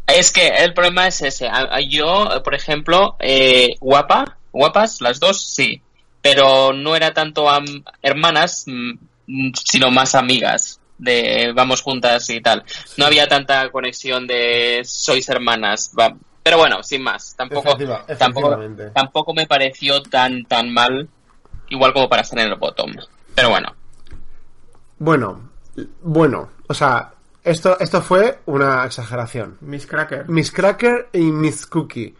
Es que el problema es ese. Yo, por ejemplo, eh, guapa, guapas, las dos, sí. Pero no era tanto hermanas, mm, sino más amigas. De vamos juntas y tal. No había tanta conexión de sois hermanas. va- Pero bueno, sin más. Tampoco, Efectiva- tampoco, tampoco me pareció tan, tan mal. Igual como para estar en el bottom. Pero bueno. Bueno, bueno, o sea, esto, esto fue una exageración. Miss Cracker. Miss Cracker y Miss Cookie.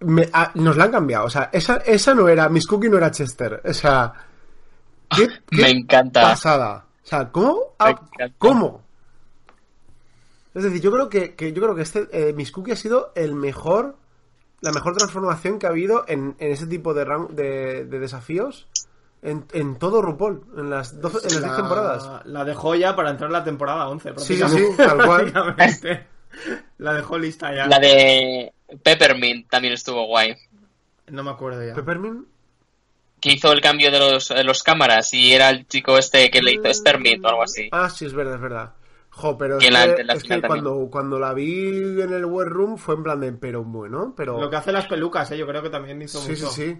Me- ah, nos la han cambiado. O sea, esa, esa no era. Miss Cookie no era Chester. O sea. ¿Qué, qué Me encanta. pasada? O sea, ¿cómo? Ah. ¿Cómo? Es decir, yo creo que, que yo creo que este eh, Miss Cookie ha sido el mejor. La mejor transformación que ha habido en, en ese tipo de, de, de desafíos en, en todo RuPaul, en las 12, en las 10 temporadas. La de joya para entrar en la temporada 11. Sí, sí, prácticamente. sí, tal cual. Prácticamente. La dejó lista ya. La de Peppermint también estuvo guay. No me acuerdo ya. Peppermint. Que hizo el cambio de los, de los cámaras y era el chico este que le hizo Spermint o algo así. Ah, sí, es verdad, es verdad. Jo, pero es la- que, la es cuando, cuando la vi en el web room fue en plan de, pero bueno, pero... Lo que hace las pelucas, ¿eh? yo creo que también hizo Sí, sí, mucho. sí.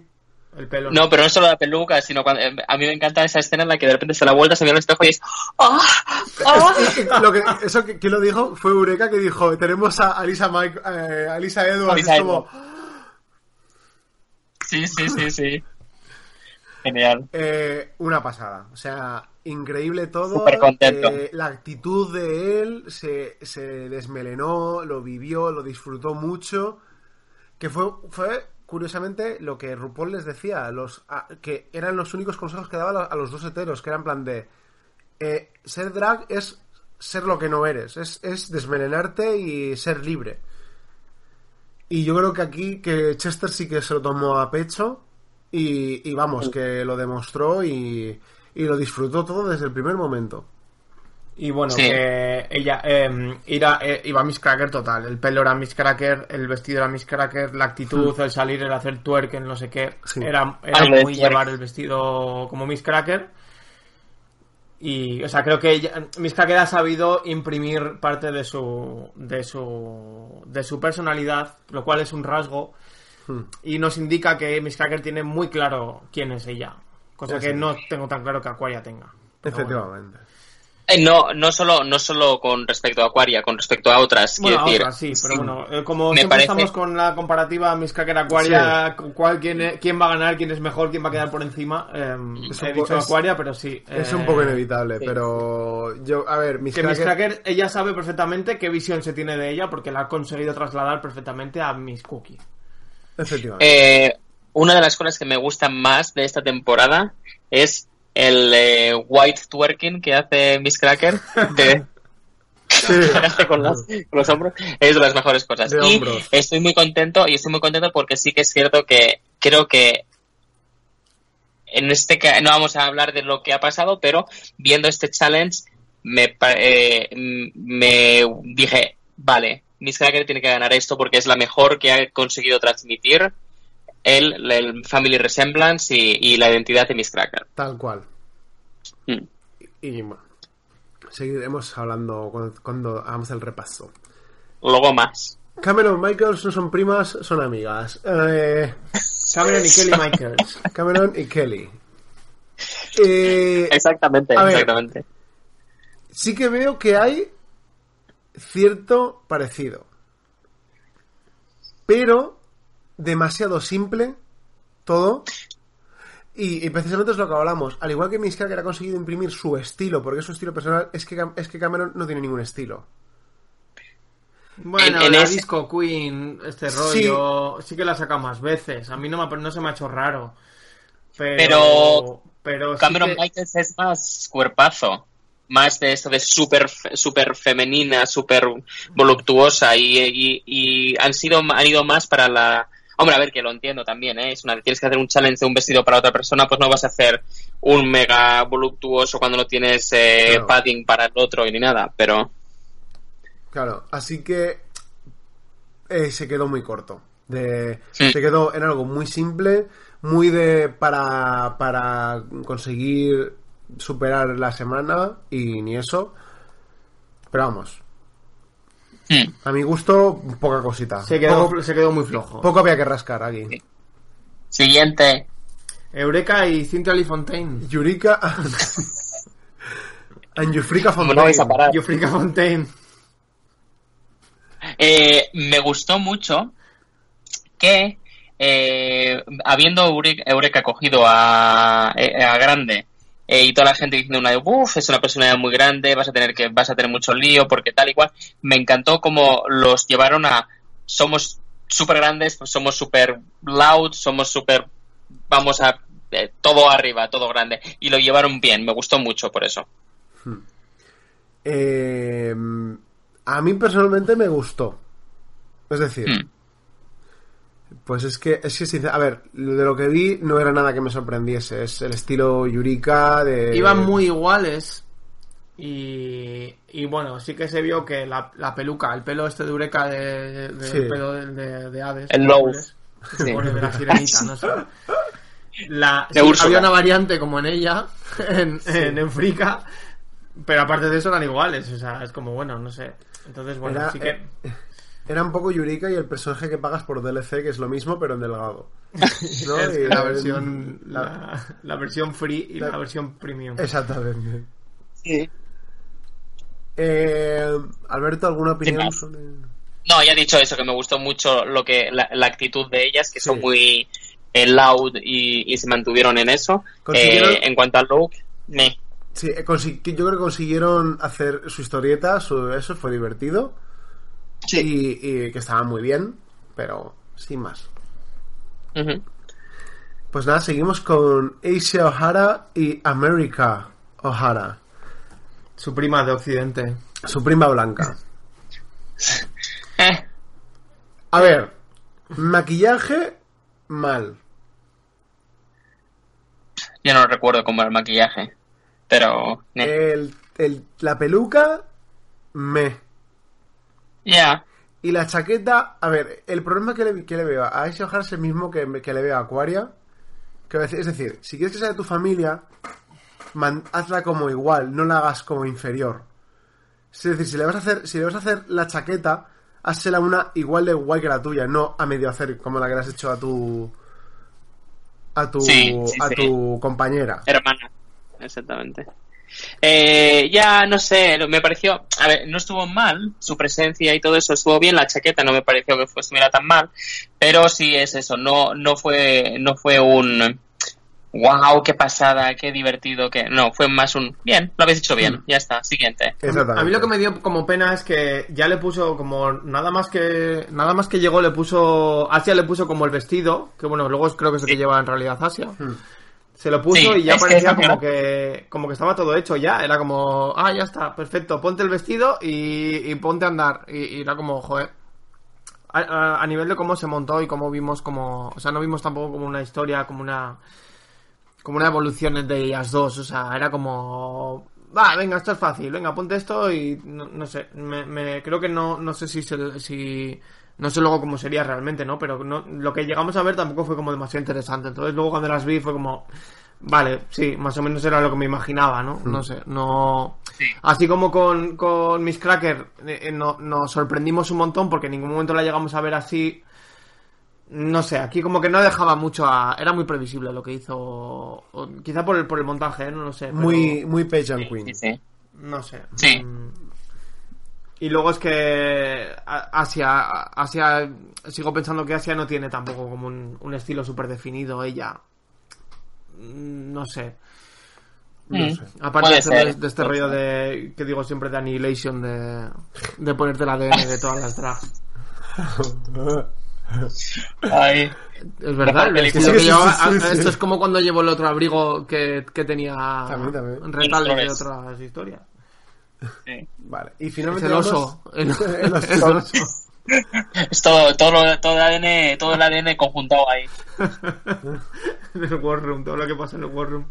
El pelo. No, pero no solo la peluca, sino cuando eh, a mí me encanta esa escena en la que de repente se la vuelta, se mira al espejo y es ¡Ah! ¡Ah! Lo que, eso que, ¿quién lo dijo? Fue Eureka que dijo, tenemos a Alisa, Mike, eh, Alisa Edwards, Alisa es como... Sí, sí, sí, sí. Genial. Eh, una pasada. O sea, increíble todo. Súper contento. Eh, la actitud de él se, se desmelenó, lo vivió, lo disfrutó mucho. Que fue, fue curiosamente lo que RuPaul les decía, a los, a- que eran los únicos consejos que daba a los dos heteros, que eran en plan de eh, ser drag es ser lo que no eres, es, es desmelenarte y ser libre. Y yo creo que aquí que Chester sí que se lo tomó a pecho y, y vamos, que lo demostró y, y lo disfrutó todo desde el primer momento. Y bueno, Sí. que ella eh, era, eh, iba Miss Cracker total. El pelo era Miss Cracker, el vestido era Miss Cracker, la actitud, el salir, el hacer twerk, el no sé qué. Sí. Era, muy twerk. llevar el vestido como Miss Cracker. Y, o sea, creo que ella- Miss Cracker ha sabido imprimir parte de su, de su, de su personalidad, lo cual es un rasgo. Hmm. Y nos indica que Miss Cracker tiene muy claro quién es ella. Cosa que no tengo tan claro que Aquaria tenga. Bueno. Efectivamente. Eh, no, no solo, no solo con respecto a Aquaria, con respecto a otras, Bueno, quiero decir. otras sí, pero bueno, eh, como Me siempre parece- estamos con la comparativa Miss Cracker Aquaria, cu- cuál, quién, eh, quién va a ganar, quién es mejor, quién va a quedar por encima. eh, Es he dicho es- Aquaria, pero sí. Es eh, un poco inevitable, sí. pero yo, a ver, mis Que Miss Cracker, ella sabe perfectamente qué visión se tiene de ella porque la ha conseguido trasladar perfectamente a Miss Cookie. Eh, una de las cosas que me gustan más de esta temporada es el eh, white twerking que hace Miss Cracker de, con, las- con los hombros. Es de las mejores cosas. De y hombros. estoy muy contento, y estoy muy contento porque sí que es cierto que creo que en este no vamos a hablar de lo que ha pasado, pero viendo este challenge me, eh, me dije, vale, Miss Cracker tiene que ganar esto porque es la mejor que ha conseguido transmitir el, el Family Resemblance y, y la identidad de Miss Cracker. Tal cual. Mm. Y seguiremos hablando cuando, cuando hagamos el repaso. Luego más. Cameron Michaels no son primas, son amigas. Eh, Cameron y Kelly Michaels. Cameron y Kelly. Eh, Exactamente, ver. exactamente. sí que veo que hay cierto parecido. Pero demasiado simple todo. Y, y precisamente es lo que hablamos. Al igual que Miss Cracker ha conseguido imprimir su estilo, porque es su estilo personal, es que, es que Cameron no tiene ningún estilo. Bueno, En- en la ese- Disco Queen, este Sí. rollo, sí, que la saca más veces. A mí no, me, no se me ha hecho raro. Pero. Pero pero sí Cameron que- Michaels es más cuerpazo. Más de eso de súper super femenina, súper voluptuosa y, y- y han sido han ido más para la... Hombre, a ver, que lo entiendo también, ¿eh? Es una, tienes que hacer un challenge de un vestido para otra persona, pues no vas a hacer un mega voluptuoso cuando no tienes eh, Claro. padding para el otro y ni nada, pero... Claro, así que eh, se quedó muy corto. De, Sí. Se quedó en algo muy simple, muy de para, para conseguir superar la semana y ni eso. Pero vamos, Hmm. a mi gusto, poca cosita. se, quedó, poco, se quedó muy flojo. poco había que rascar aquí. Siguiente. Eureka y Cynthia Lee Fontaine. Yurika and Yufrika ¿Cómo no vais a Fontaine. Yufrika Fontaine. Eh, me gustó mucho que, eh, habiendo Eureka, Eureka cogido a, eh, a Grande eh, y toda la gente diciendo una de, uff, es una personalidad muy grande, vas a tener que vas a tener mucho lío porque tal y cual, me encantó como los llevaron a somos súper grandes, pues somos súper loud, somos súper, vamos a eh, todo arriba, todo grande y lo llevaron bien, me gustó mucho por eso. Eh, a mí personalmente me gustó. Es decir, Hmm. Pues es que, es que sincer- a ver, de lo que vi no era nada que me sorprendiese. Es el estilo Yurika de. Iban muy iguales. Y, y bueno, sí que se vio que la, la peluca, el pelo este de Eureka de, de- Sí. el pelo de, de, de Hades, El ¿no? Low. Que se Sí. de la sirenita, no sé. La, De sí, Úrsula. había una variante como en ella, en, en Enfrica, pero aparte de eso eran iguales, o sea, es como bueno, no sé. Entonces, bueno, Era, sí que. eh, era un poco Yurika y el personaje que pagas por DLC, que es lo mismo, pero en delgado. ¿no? es Y la versión la- la, la versión free y la, la- versión premium. Exactamente. Sí. Eh, Alberto, ¿alguna opinión sobre...? No, ya he dicho eso, que me gustó mucho lo que la, la actitud de ellas, que Sí. son muy eh, loud y, y se mantuvieron en eso. Consiguieron- Eh, en cuanto al look, me. Sí, eh, yo creo que consiguieron hacer su historieta, su, eso fue divertido. Y, y que estaba muy bien, pero sin más. Pues nada, seguimos con Asia O'Hara y America O'Hara, Su prima de Occidente. su prima blanca. Eh, A ver, maquillaje mal. yo no recuerdo cómo era el maquillaje, pero... El, el- la peluca, me. Ya. Y la chaqueta, a ver, el problema que le, que le veo a Aisha O'Hara es el mismo que, que le veo a Aquaria. Que es decir, si quieres que sea de tu familia, man- hazla como igual, no la hagas como inferior. Es decir, si le vas a hacer, si le vas a hacer la chaqueta, hazla una igual de guay que la tuya, no a medio hacer como la que le has hecho a tu a tu Sí, sí, a sí. tu compañera. Hermana, exactamente. Eh, ya no sé, me pareció, a ver, no estuvo mal, su presencia y todo eso estuvo bien, la chaqueta no me pareció que fue, estuviera tan mal, pero sí es eso, no, no fue, no fue un wow, qué pasada, qué divertido, que no, fue más un bien, lo habéis hecho bien, ya está, siguiente. A mí lo que me dio como pena es que ya le puso como nada más que nada más que llegó le puso Asia le puso como el vestido, que bueno, luego creo que es el que lleva en realidad Asia. Se lo puso Sí, y ya que parecía como que como que estaba todo hecho ya, era como, ah, ya está, perfecto, ponte el vestido y, y ponte a andar y, y era como, joder. A, a- a nivel de cómo se montó y cómo vimos como, o sea, no vimos tampoco como una historia, como una como una evolución de ellas dos, o sea, era como va, venga, esto es fácil, venga, ponte esto y no, no sé, me, me- creo que no, no sé si, se- si no sé luego cómo sería realmente, ¿no? Pero no, lo que llegamos a ver tampoco fue como demasiado interesante, entonces luego cuando las vi fue como, vale, sí, más o menos era lo que me imaginaba, ¿no? No sé, no... Así como con, con Miss Cracker eh, eh, no- nos sorprendimos un montón porque en ningún momento la llegamos a ver así no sé, aquí como que no dejaba mucho a... Era muy previsible lo que hizo... o quizá por el, por el montaje, ¿eh? no lo sé. pero- Muy muy Pageant Queen. Sí, sí. No sé. Sí. Y luego es que Asia, Asia, sigo pensando que Asia no tiene tampoco como un, un estilo súper definido ella. Mm, No sé. No Mm. sé. Aparte de, ser, de este puede rollo de, que digo siempre de annihilation, de, de ponerte el ADN de todas las drags. Ay, Es verdad, que Sí, llevaba- sí, esto es como cuando llevó el otro abrigo que, que tenía También, también. retales de otras historias. Sí. Vale. Y Es finalmente el vamos- oso. El, El oso. el oso. Es todo, todo, lo- todo el ADN, todo el ADN conjuntado ahí. en el War Room, todo lo que pasa en el War Room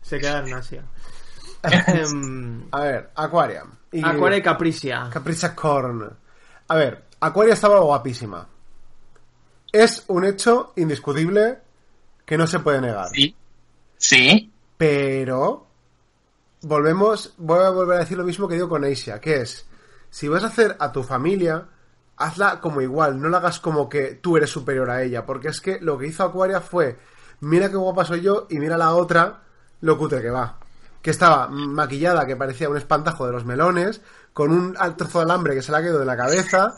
se queda en Asia. Em, A ver, Aquaria. Y- Aquaria y Capricia. Capricha Corn. A ver, Aquaria estaba guapísima. Es un hecho indiscutible que no se puede negar. Sí. Sí. Pero volvemos, voy a volver a decir lo mismo que digo con Asia, que es, si vas a hacer a tu familia, hazla como igual, no la hagas como que tú eres superior a ella, porque es que lo que hizo Aquaria fue, mira qué guapa soy yo y mira la otra, lo cutre que va. Que estaba maquillada, que parecía un espantajo de los melones, con un trozo de alambre que se le ha quedado de la cabeza,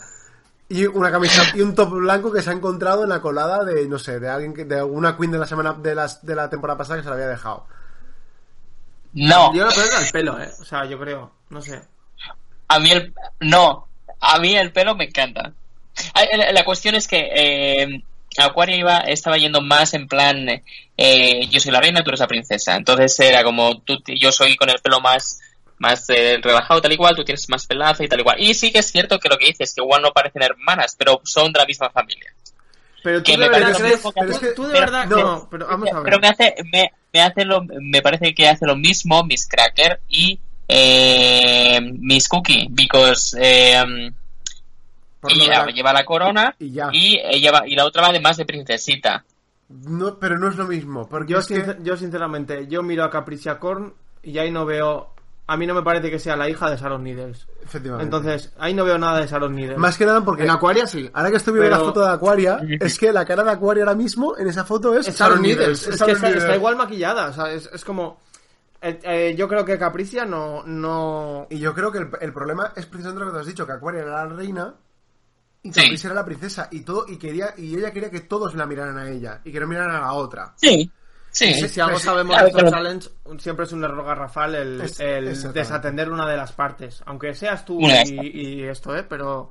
y una camisa y un top blanco que se ha encontrado en la colada de, no sé, de alguien que, de alguna queen de la semana, de las, de la temporada pasada que se la había dejado. No. Yo lo peor era el pelo, eh. O sea, yo creo. No sé. A mí el... No. A mí el pelo me encanta. La cuestión es que eh, Aquaria iba, estaba yendo más en plan... eh, yo soy la reina, tú eres la princesa. Entonces era como... Tú, yo soy con el pelo más más eh, relajado tal y cual, tú tienes más pelazo y tal y cual. Y sí que es cierto que lo que dices, que igual no parecen hermanas, pero son de la misma familia. Pero tú Que de me verdad parece crees. un poco- pero es tú- que- tú de pero- verdad. no, No, pero vamos a ver. Pero me hace, me, me hace lo, me parece que hace lo mismo Miss Cracker y eh, Miss Cookie, because eh, de ella la- lleva la corona y ya. y, ella va- y la otra va además de princesita. No, pero no es lo mismo. Porque Yo, que- yo sinceramente, yo miro a Capricia Korn y ahí no veo... A mí no me parece que sea la hija de Sharon Needles. Efectivamente. Entonces, ahí no veo nada de Sharon Needles. Más que nada porque En Aquaria sí. ahora que estoy viendo Pero- la foto de Aquaria, es que la cara de Aquaria ahora mismo en esa foto es, Es Sharon Needles. Es, que está, Needles. está igual maquillada. O sea, es, es como... eh, eh, yo creo que Capricia no... no... Y yo creo que el, el problema es precisamente lo que te has dicho, que Aquaria era la reina y Sí. Capricia era la princesa y todo y quería y ella quería que todos la miraran a ella y que no miraran a la otra. Sí, sí. Si, si algo sabemos claro, de estos challenge, siempre es un error garrafal el, Es- el exactamente. desatender una de las partes. Aunque seas tú y, y esto, ¿eh? Pero...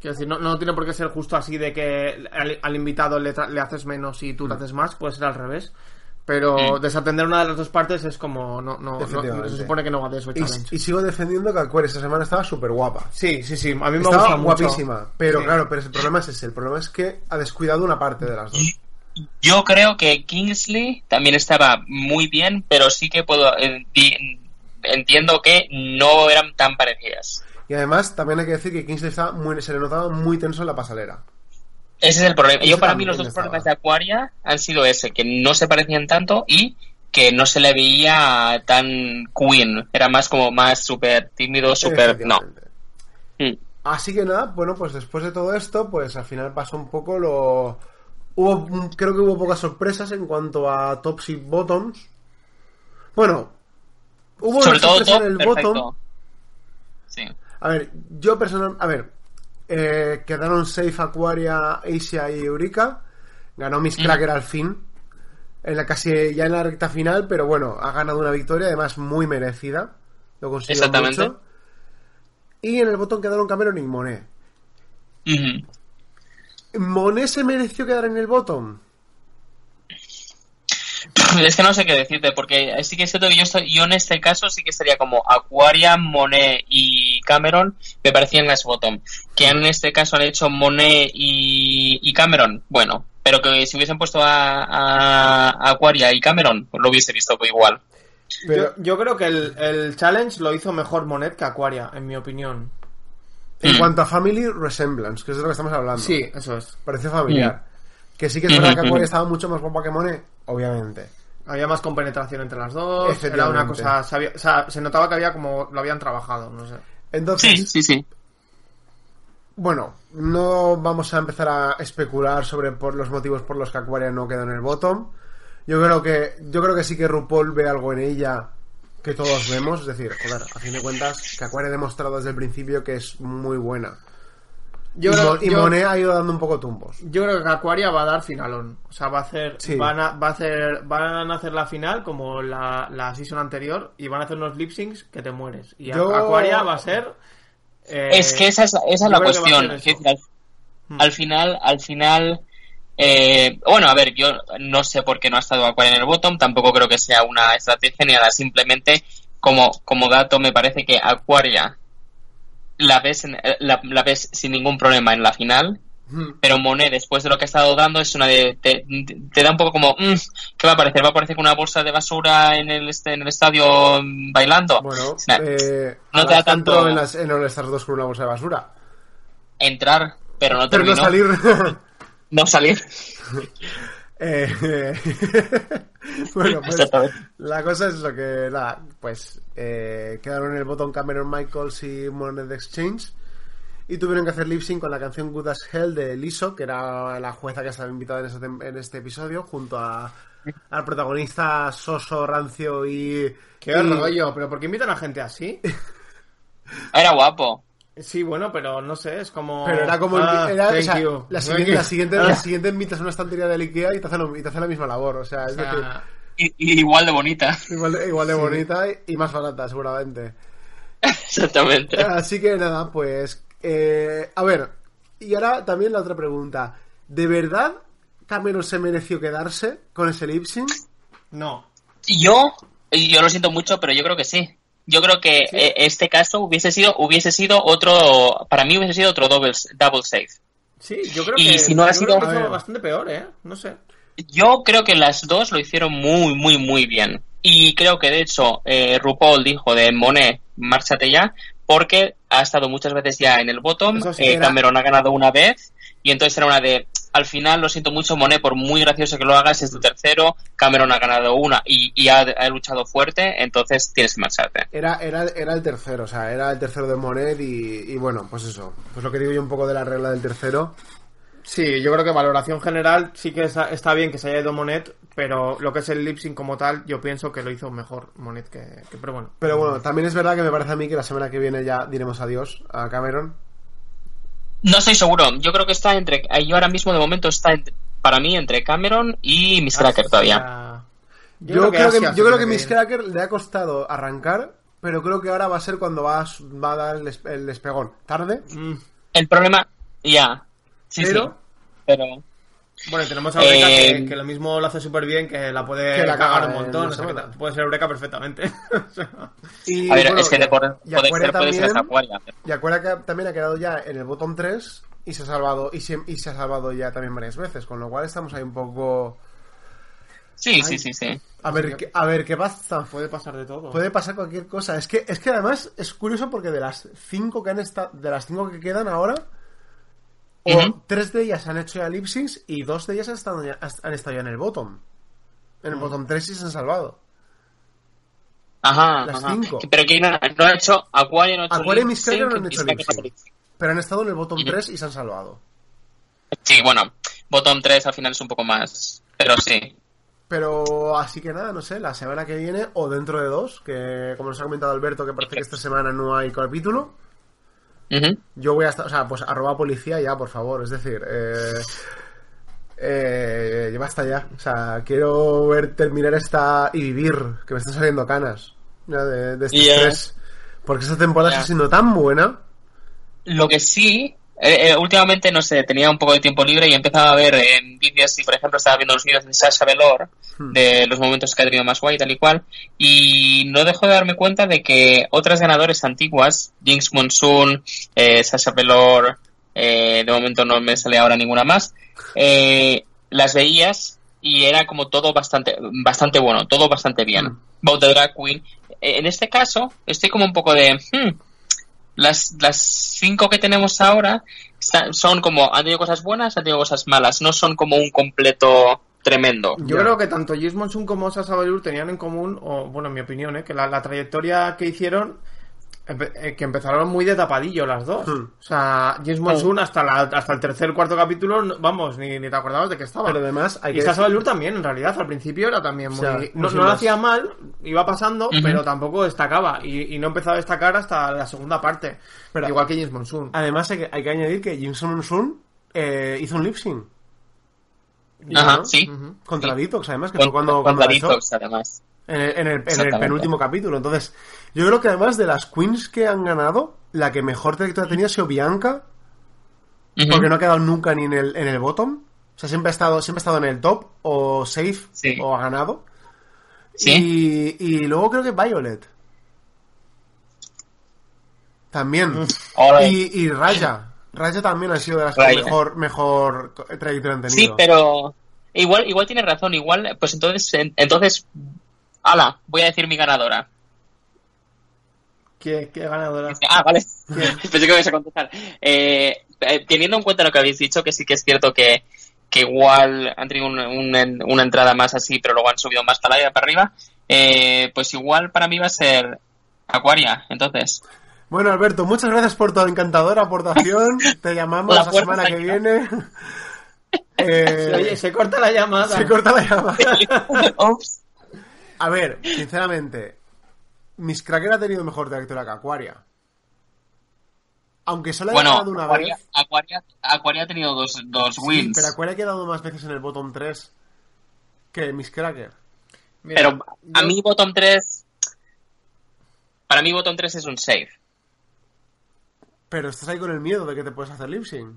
Quiero decir, no, no tiene por qué ser justo así de que al, al invitado le, tra- le haces menos y Mm. tú le haces más, puede ser al revés. Pero desatender una de las dos partes es como... No, no, no- se supone que no va de eso el challenge. Y, y sigo defendiendo que Aquaria esta semana estaba súper guapa. Sí, sí, sí. A mí me Estaba gusta mucho. guapísima, pero Sí. claro, pero el problema es ese, el problema es que ha descuidado una parte de las dos. Yo creo que Kingsley también estaba muy bien, pero sí que puedo entiendo que no eran tan parecidas. Y además también hay que decir que Kingsley estaba muy, se le notaba muy tenso en la pasarela. Ese es el problema. Ese Yo para mí los dos estaba. problemas de Aquaria han sido ese, que no se parecían tanto y que no se le veía tan queen. Era más como más súper tímido, súper... No. Mm. Así que nada, bueno, pues después de todo esto, pues al final pasó un poco lo... Hubo, creo que hubo pocas sorpresas en cuanto a tops y bottoms. Bueno, hubo Sobre una sorpresa en el perfecto. bottom. Sí. A ver, yo personal, a ver, eh, quedaron safe Aquaria, Asia y Eureka. Ganó Miss Cracker al fin. En la casi ya en la recta final, pero bueno, ha ganado una victoria, además muy merecida. Lo consiguió Exactamente. mucho. Y en el botón quedaron Cameron y Monet. ¿Monet se mereció quedar en el bottom? Es que no sé qué decirte, porque sí que es cierto que yo, estoy, yo en este caso sí que sería como Aquaria, Monet y Cameron, me parecían las bottom. Que en este caso han hecho Monet y, y Cameron, bueno, pero que si hubiesen puesto a, a- a Aquaria y Cameron, pues lo hubiese visto igual. Pero Yo, yo creo que el, el challenge lo hizo mejor Monet que Aquaria, en mi opinión. En Mm. cuanto a Family Resemblance, que es de lo que estamos hablando. Sí, eso es. Parece familiar. Que sí que es verdad que Ujú, Aquaria ujú. estaba mucho más guapa que Monet, obviamente. Había más compenetración entre las dos. Era una cosa. sabía- o sea, se notaba que había como lo habían trabajado, no sé. Entonces, Sí, sí, sí. Bueno, no vamos a empezar a especular sobre por los motivos por los que Aquaria no quedó en el bottom. Yo creo que yo creo que sí que RuPaul ve algo en ella que todos vemos, es decir, joder, a fin de cuentas que Aquaria ha demostrado desde el principio que es muy buena. Yo y, creo, Mo- y yo- Monet ha ido dando un poco tumbos. yo creo que Aquaria va a dar finalón. O sea, va a hacer. Sí. Van, a, va a hacer van a hacer la final como la, la season anterior y van a hacer unos lip syncs que te mueres. Y Yo- Aquaria va a ser. eh, Es que esa es, esa es la que cuestión. al final, al final, eh, bueno, a ver, yo no sé por qué no ha estado Aquaria en el bottom, tampoco creo que sea una estrategia ni nada, simplemente como, como dato me parece que Aquaria la ves, en- la, la ves sin ningún problema en la final, pero Monet después de lo que ha estado dando es una de te, te da un poco como mm, ¿qué va a aparecer? ¿va a aparecer con una bolsa de basura en el este en el estadio bailando? Bueno, Nah, eh, no te da tanto- en, las, en All Stars 2 con una bolsa de basura. entrar pero no Pero no salir. no salir. Eh, bueno, pues la cosa es lo que, nada, pues eh, quedaron en el botón Cameron Michaels y Monet Exchange y tuvieron que hacer lip sync con la canción Good as Hell de Liso, que era la jueza que estaba invitada en, ese tem- en este episodio, junto a, al protagonista soso, rancio y... Qué y- rollo, pero ¿por qué invitan a gente así? era guapo Sí, bueno, pero no sé, es como. Pero era como... Ah, era- o sea, la, siguiente, la, siguiente, Ah, la siguiente invitas a una estantería del Ikea y te hace, lo- y te hace la misma labor, o sea, es o decir... sea, y, y igual de bonita Igual de, igual de bonita y- y más barata, seguramente. exactamente Así que nada, pues. eh, a ver, y ahora también la otra pregunta. ¿De verdad Cameron se mereció quedarse con ese lip sync? no. yo yo lo siento mucho pero yo creo que sí yo creo que ¿Sí? eh, este caso hubiese sido hubiese sido otro para mí hubiese sido otro double double save Sí, yo creo Y que. si no ha sido- que A hizo ver. bastante peor, ¿eh? No sé. yo creo que las dos lo hicieron muy muy muy bien Y creo que de hecho eh, RuPaul dijo de Monet, márchate ya, porque ha estado muchas veces ya en el bottom, sí, eh, era- Cameron ha ganado una vez, y entonces era una de, al final lo siento mucho Monet, por muy gracioso que lo hagas, es tu tercero, Cameron ha ganado una y, y ha, ha luchado fuerte, entonces tienes que marcharte. Era, era, era el tercero, o sea, era el tercero de Monet y, y bueno, pues eso. Pues lo que digo yo un poco de la regla del tercero. Sí, yo creo que valoración general sí que está, está bien que se haya ido Monet, pero lo que es el lip sync como tal, yo pienso que lo hizo mejor Monet que, que- pero bueno. Pero bueno, también es verdad que me parece a mí que la semana que viene ya diremos adiós a Cameron. No estoy seguro, yo creo que está entre, yo ahora mismo de momento está entre- para mí entre Cameron y Miss Cracker Asia- todavía. Yo, creo que, yo creo que Miss. Cracker le ha costado arrancar, pero creo que ahora va a ser cuando va a, su- va a dar el, des- el despegón. ¿Tarde? Mm, El problema, ya, sí, Pero- sí, pero... Bueno, y tenemos a Eureka Eh, que, que lo mismo lo hace súper bien, que la puede Que la cagar caga un montón. o sea, puede ser Eureka perfectamente. Y, A ver, bueno, es que de poder, y poder Aquaria ser, puede también- Aquaria. Y Aquaria que también ha quedado ya en el bottom 3 y se ha salvado y se, y se ha salvado ya también varias veces, con lo cual estamos ahí un poco Sí, sí, sí, sí. a ver qué, a ver qué pasa. puede pasar de todo. Puede pasar cualquier cosa. Es que es que además es curioso porque de las cinco que han estado de las cinco que quedan ahora o tres de ellas han hecho ya lip syncs y dos de ellas han estado ya, han estado ya en el bottom. En el bottom 3 sí se han salvado. Ajá, Las ajá. cinco. Pero que no, no ha hecho Aquaria, no ha hecho y sync, no han y hecho lip sync. Pero han estado en el bottom Ujú. 3 y se han salvado. Sí, bueno, bottom 3 al final es un poco más, pero sí. Pero así que nada, no sé, la semana que viene o dentro de dos, que como nos ha comentado Alberto, que parece que esta semana no hay capítulo, Yo voy a estar, o sea, pues arroba policía ya, por favor, es decir, eh, eh, basta ya, o sea, quiero ver terminar esta y vivir, que me están saliendo canas ya, de, de este estrés, porque esta temporada Ya. está siendo tan buena, Lo que sí, eh, eh, últimamente, no sé, tenía un poco de tiempo libre y empezaba a ver en vídeos, y por ejemplo estaba viendo los vídeos de Sasha Velour, Hmm. de los momentos que ha tenido más guay, tal y cual, y no dejo de darme cuenta de que otras ganadoras antiguas, Jinx Monsoon, eh, Sasha Velour, eh, de momento no me sale ahora ninguna más, eh, las veías y era como todo bastante, bastante bueno, todo bastante bien. Mm. The Drag Queen. Eh, En este caso, estoy como un poco de, hmm, las, las cinco que tenemos ahora son como, han tenido cosas buenas, han tenido cosas malas, no son como un completo tremendo. Yo Ya. creo que tanto Gis Monsoon como Sasa Velour tenían en común, o bueno, en mi opinión, ¿eh? que la, la trayectoria que hicieron, empe- eh, que empezaron muy de tapadillo las dos. Hmm. O sea, Gis Monsoon hasta, la, hasta el tercer cuarto capítulo, no- vamos, ni, ni te acordabas de que estaba. pero además hay y que Sasa Velour también, en realidad, al principio era también muy... O sea, no, pues no lo hacía mal, iba pasando, pero tampoco destacaba. Y, y no empezó a destacar hasta la segunda parte. Pero- igual que Gis Monsoon. además hay que, hay que añadir que Jimson Sun eh, hizo un lip sync Ajá, ¿no? sí. Ujú. contra Sí. Detox, además, que Con, fue cuando, con cuando. Detox, además. En el, en el- en el Exactamente. penúltimo capítulo. Entonces, yo creo que además de las queens que han ganado, la que mejor trayectoria ha tenido ha sido Bianca, porque no ha quedado nunca ni en el, en el bottom. O sea, siempre ha estado, siempre ha estado en el top, o safe, Sí. o ha ganado. Sí. Y, y luego creo que Violet. También. Ahora- Y, y Raya. Raya también ha sido de las que mejor, mejor trayectoria han Sí, tenido. pero igual, igual tiene razón, igual, pues entonces, en- entonces, ala, voy a decir mi ganadora. ¿Qué, qué ganadora? Ah, vale. Pensé que me ibas a contestar. Eh, eh, teniendo en cuenta lo que habéis dicho, que sí que es cierto que, que igual han tenido un- un- una entrada más así, pero luego han subido más para allá para arriba, eh, pues igual para mí va a ser Aquaria, entonces. Bueno, Alberto, muchas gracias por tu encantadora aportación. Te llamamos La semana que viene. Eh, Oye, se corta la llamada. se corta la llamada. Ups. A ver, sinceramente, Miss Cracker ha tenido mejor trayectoria que Aquaria. Aunque solo haya Bueno, ganado una Aquaria, vez. Aquaria, Aquaria ha tenido dos, dos Sí, wins. pero Aquaria ha quedado más veces en el bottom 3 que Miss Cracker. Mira, Pero a yo- mí bottom 3, para mí bottom 3 es un save. Pero estás ahí con el miedo de que te puedes hacer lip sync.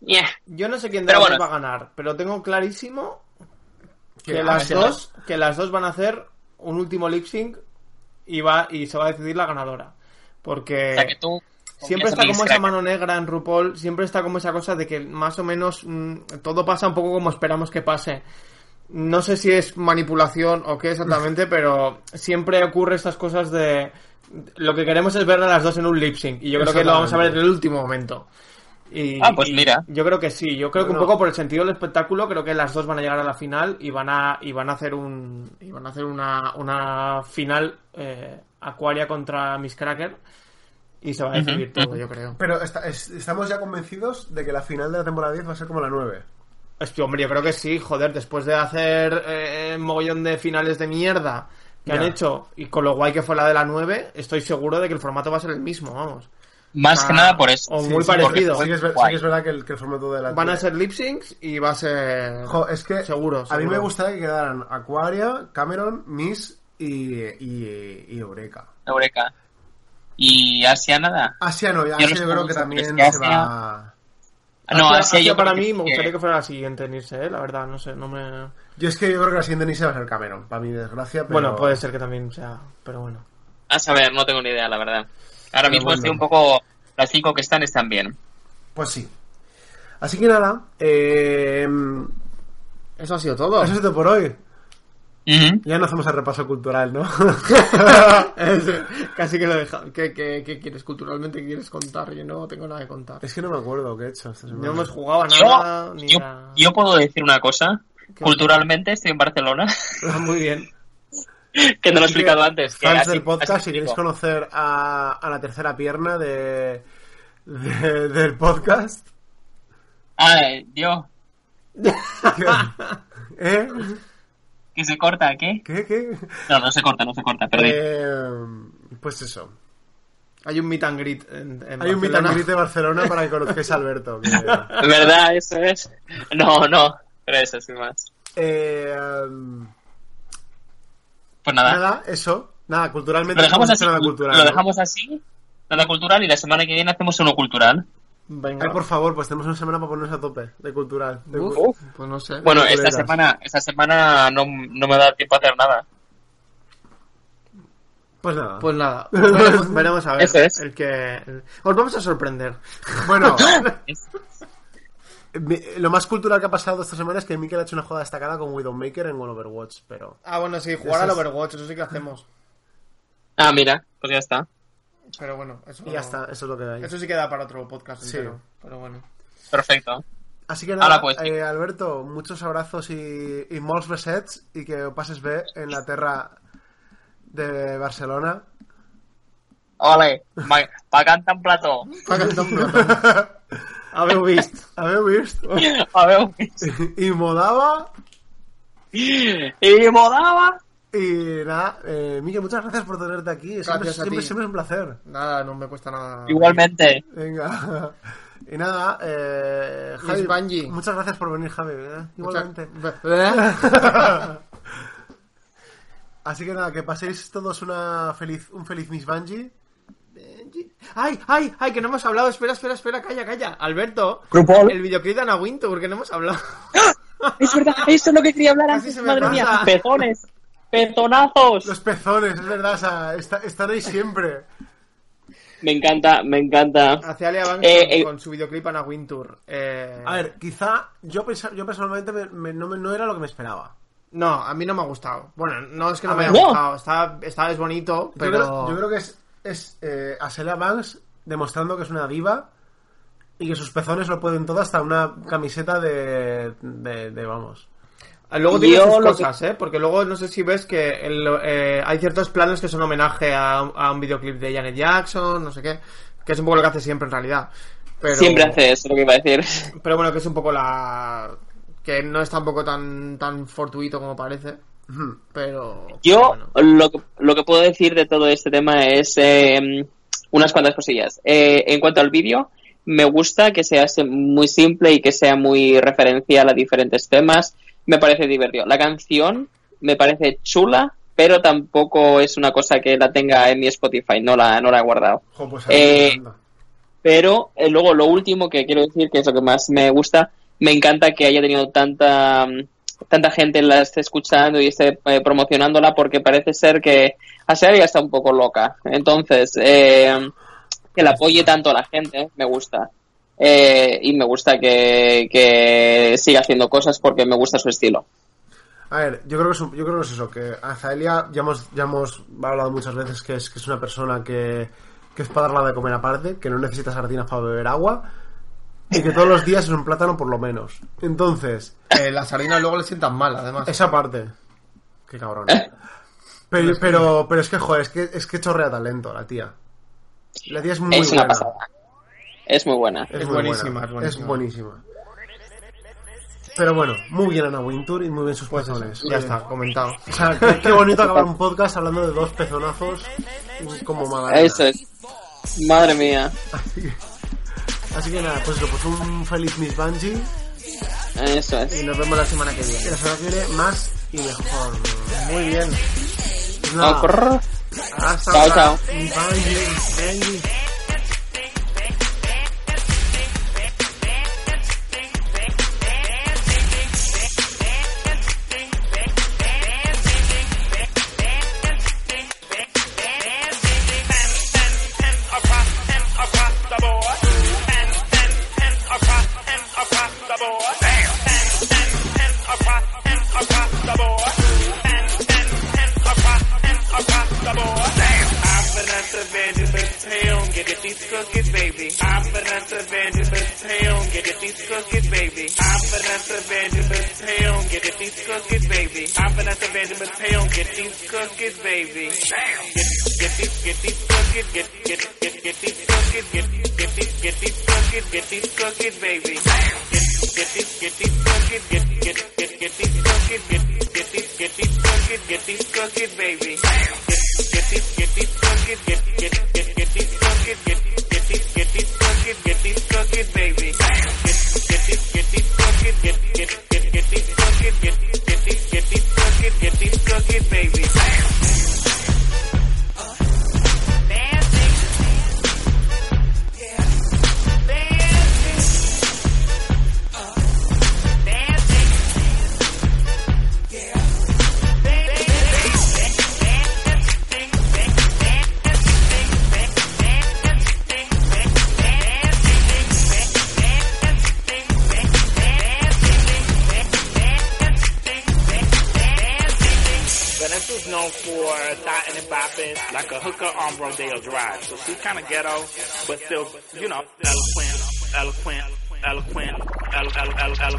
Yeah. Yo no sé quién de las bueno. va a ganar, pero tengo clarísimo que las dos, que las dos van a hacer un último lip sync y va y se va a decidir la ganadora. Porque O sea que tú siempre está como esa mano negra en RuPaul, siempre está como esa cosa de que más o menos mm, todo pasa un poco como esperamos que pase. No sé si es manipulación o qué exactamente, pero siempre ocurre estas cosas de... Lo que queremos es ver a las dos en un lip sync y yo creo que lo vamos a ver en el último momento. Y, Ah, pues y mira. Yo creo que sí, yo creo que un poco por el sentido del espectáculo, creo que las dos van a llegar a la final y van a, y van a hacer un y van a hacer una, una final eh, Aquaria contra Miss Cracker y se va a decidir todo, yo creo. Pero está- es- estamos ya convencidos de que la final de la temporada 10 va a ser como la 9. Hostia, hombre, yo creo que sí, joder, después de hacer eh, mogollón de finales de mierda que han hecho y con lo guay que fue la de la 9, estoy seguro de que el formato va a ser el mismo, vamos. Más Ah, que nada por eso. o muy sí, parecido. Sí que es, ver- sí Guay. que es verdad que el, que el formato de la Van a ser lip syncs y va a ser... Jo, es que Seguro, a mí me gustaría que quedaran Aquaria, Cameron, Miss y, y, y Eureka. Eureka. Y Asia nada. Asia no, Yo Asia yo creo que también es que se va... Ah, No, Asia- Asia, Asia yo para mí que- me gustaría que fuera la siguiente en irse, ¿eh? la verdad, no sé, no me... Yo es que yo creo que la siguiente ni se va a ser Cameron, para mi desgracia, pero... Bueno, puede ser que también sea, pero bueno. A saber, no tengo ni idea, la verdad. Ahora Pero mismo bueno. estoy un poco... Las cinco que están están bien. Pues sí. Así que nada, eh, Eso ha sido todo. eso es todo por hoy. Ya no hacemos el repaso cultural, ¿no? Casi que lo deja. ¿Qué, qué, qué quieres culturalmente? ¿Qué quieres contar? Yo no tengo nada que contar. es que no me acuerdo qué he hecho esta. No hemos jugado a nada, Yo, ni yo, a... yo puedo decir una cosa. Culturalmente estoy en Barcelona, Ah, Muy bien. Que te lo he explicado antes. que Fans así- del podcast, así si queréis conocer a, a la tercera pierna de, de- del podcast, Ay, Dios, ¿eh? que se corta, ¿qué? ¿Qué? ¿Qué? No, no se corta, no se corta, perdí. Eh, pues eso. Hay un meet and greet en, en Hay un meet and greet de Barcelona para que conozcáis a Alberto. que- ¿Verdad? Eso es. No, no, pero eso sin más. Eh, um, Pues nada, nada, eso. Nada, culturalmente lo dejamos no así. nada cultural. Lo ¿no? dejamos así, nada cultural, y la semana que viene hacemos uno cultural. Venga. Ay, por favor, pues tenemos una semana para ponernos a tope de cultural. De Uf, cu- pues no sé. Bueno, esta semana, esta semana no, no me da tiempo a hacer nada. Pues nada. Pues nada, pues veremos, veremos a ver. Eso es. El que... Os vamos a sorprender. Bueno, lo más cultural que ha pasado esta semana es que Mikel ha hecho una jugada destacada con Widowmaker en World Overwatch, pero... Ah, bueno, sí, jugar al Overwatch, eso sí que hacemos. Ah, mira, pues ya está. Pero bueno, eso... Y ya está, eso es lo que hay. Eso sí queda para otro podcast Sí. entero. Pero bueno. Perfecto. Así que nada, Ahora pues, sí. eh, Alberto, muchos abrazos y, y molts besets y que pases bé en la terra de Barcelona. Ole, va- pagant en plató. Habeu vist. Habeu vist? A ver, Y Modava. y modaba. Y nada, eh, Mikel, muchas gracias por tenerte aquí. Siempre, Gracias a siempre, ti. siempre es un placer. Nada, no me cuesta nada. Igualmente. Venga. Y nada, eh, Javi, Bungie. muchas gracias por venir, Javi. ¿eh? Igualmente. ¿Eh? Así que nada, que paséis todos una feliz, un feliz Miss Bungie. ¡Ay, ay, ay! Que no hemos hablado. Espera, espera, espera. Calla, calla. Alberto. Grupol. El videoclip de Ana Wintour, que no hemos hablado. Es verdad, eso es lo que quería hablar Casi antes, se me madre pasa. mía. Pezones. Pezonazos. Los pezones, es verdad, o sea, está- están ahí siempre. Me encanta, me encanta. Hacia Alia Banks Eh, con, eh. con su videoclip Ana Wintour. Eh... A ver, quizá yo, pensa- yo personalmente me- me- no, me- no era lo que me esperaba. No, a mí no me ha gustado. Bueno, no es que no A me haya ver. No. gustado. Está, está es bonito, Yo pero... creo, yo creo que es, es eh, Aselia Banks demostrando que es una diva y que sus pezones lo pueden todo hasta una camiseta de, de, de, vamos. Luego tiene sus cosas, ¿eh? Porque luego no sé si ves que el, eh, hay ciertos planos que son homenaje a, a un videoclip de Janet Jackson, no sé qué. Que es un poco lo que hace siempre en realidad. Pero, Siempre hace eso, lo que iba a decir. Pero bueno, que es un poco la... Que no es tampoco tan, tan fortuito como parece. Pero... Yo bueno. lo, que, lo que puedo decir de todo este tema es eh, unas cuantas cosillas. Eh, en cuanto al vídeo, me gusta que sea se- muy simple y que sea muy referencial a diferentes temas. Me parece divertido. La canción me parece chula, pero tampoco es una cosa que la tenga en mi Spotify. No la, no la he guardado. Pues Eh. Pero eh, luego lo último que quiero decir, que es lo que más me gusta, me encanta que haya tenido tanta mm, tanta gente la esté escuchando y esté eh, promocionándola porque parece ser que Aseria está un poco loca. Entonces, eh, que la apoye tanto a la gente, me gusta. Eh, y me gusta que, que siga haciendo cosas porque me gusta su estilo. A ver, yo creo que es, yo creo que es eso, que Azaelia ya hemos, ya hemos hablado muchas veces que es, que es una persona que, que es para darla de comer aparte, que no necesita sardinas para beber agua y que todos los días es un plátano por lo menos. Entonces, Eh, las sardinas luego le sientan mal, además. esa parte. Qué cabrón. Pero, pero, pero es que, joder, es que, es que chorrea talento la tía. La tía es muy es una buena. pasada. Es muy buena. Es, Es muy buenísima, buena. es buenísima. buenísima. Pero bueno, muy bien Ana Wintour y muy bien sus Pues eso, pezones. ya está, comentado. O sea, qué, qué bonito acabar un podcast hablando de dos pezonazos como magdalena. Eso es. Madre mía. Así que nada, pues pues un feliz Miss Bungie Eso es. Y nos vemos la semana que viene. la semana que viene más y mejor. Muy bien. Pues nada, hasta Chao, chao. Miss cookies, baby. I'm Vanessa Vanderbilt town, get it these cookies, baby. I'm Vanessa Vanderbilt town, get it these cookies, baby. I'm Vanessa Vanderbilt town, get these cookies, baby. Get, get these, get these cookies, get, get, get, get these cookies, get, get these, get these cookies, get these cookies, baby. Get, get these, get these cookies, get, get, get, get these cookies, get, get these, get these cookies, get these cookies, baby. Like a hooker on Rodeo Drive. So she's kind of ghetto, but still, you know, eloquent, eloquent, eloquent, elo, elo, elo,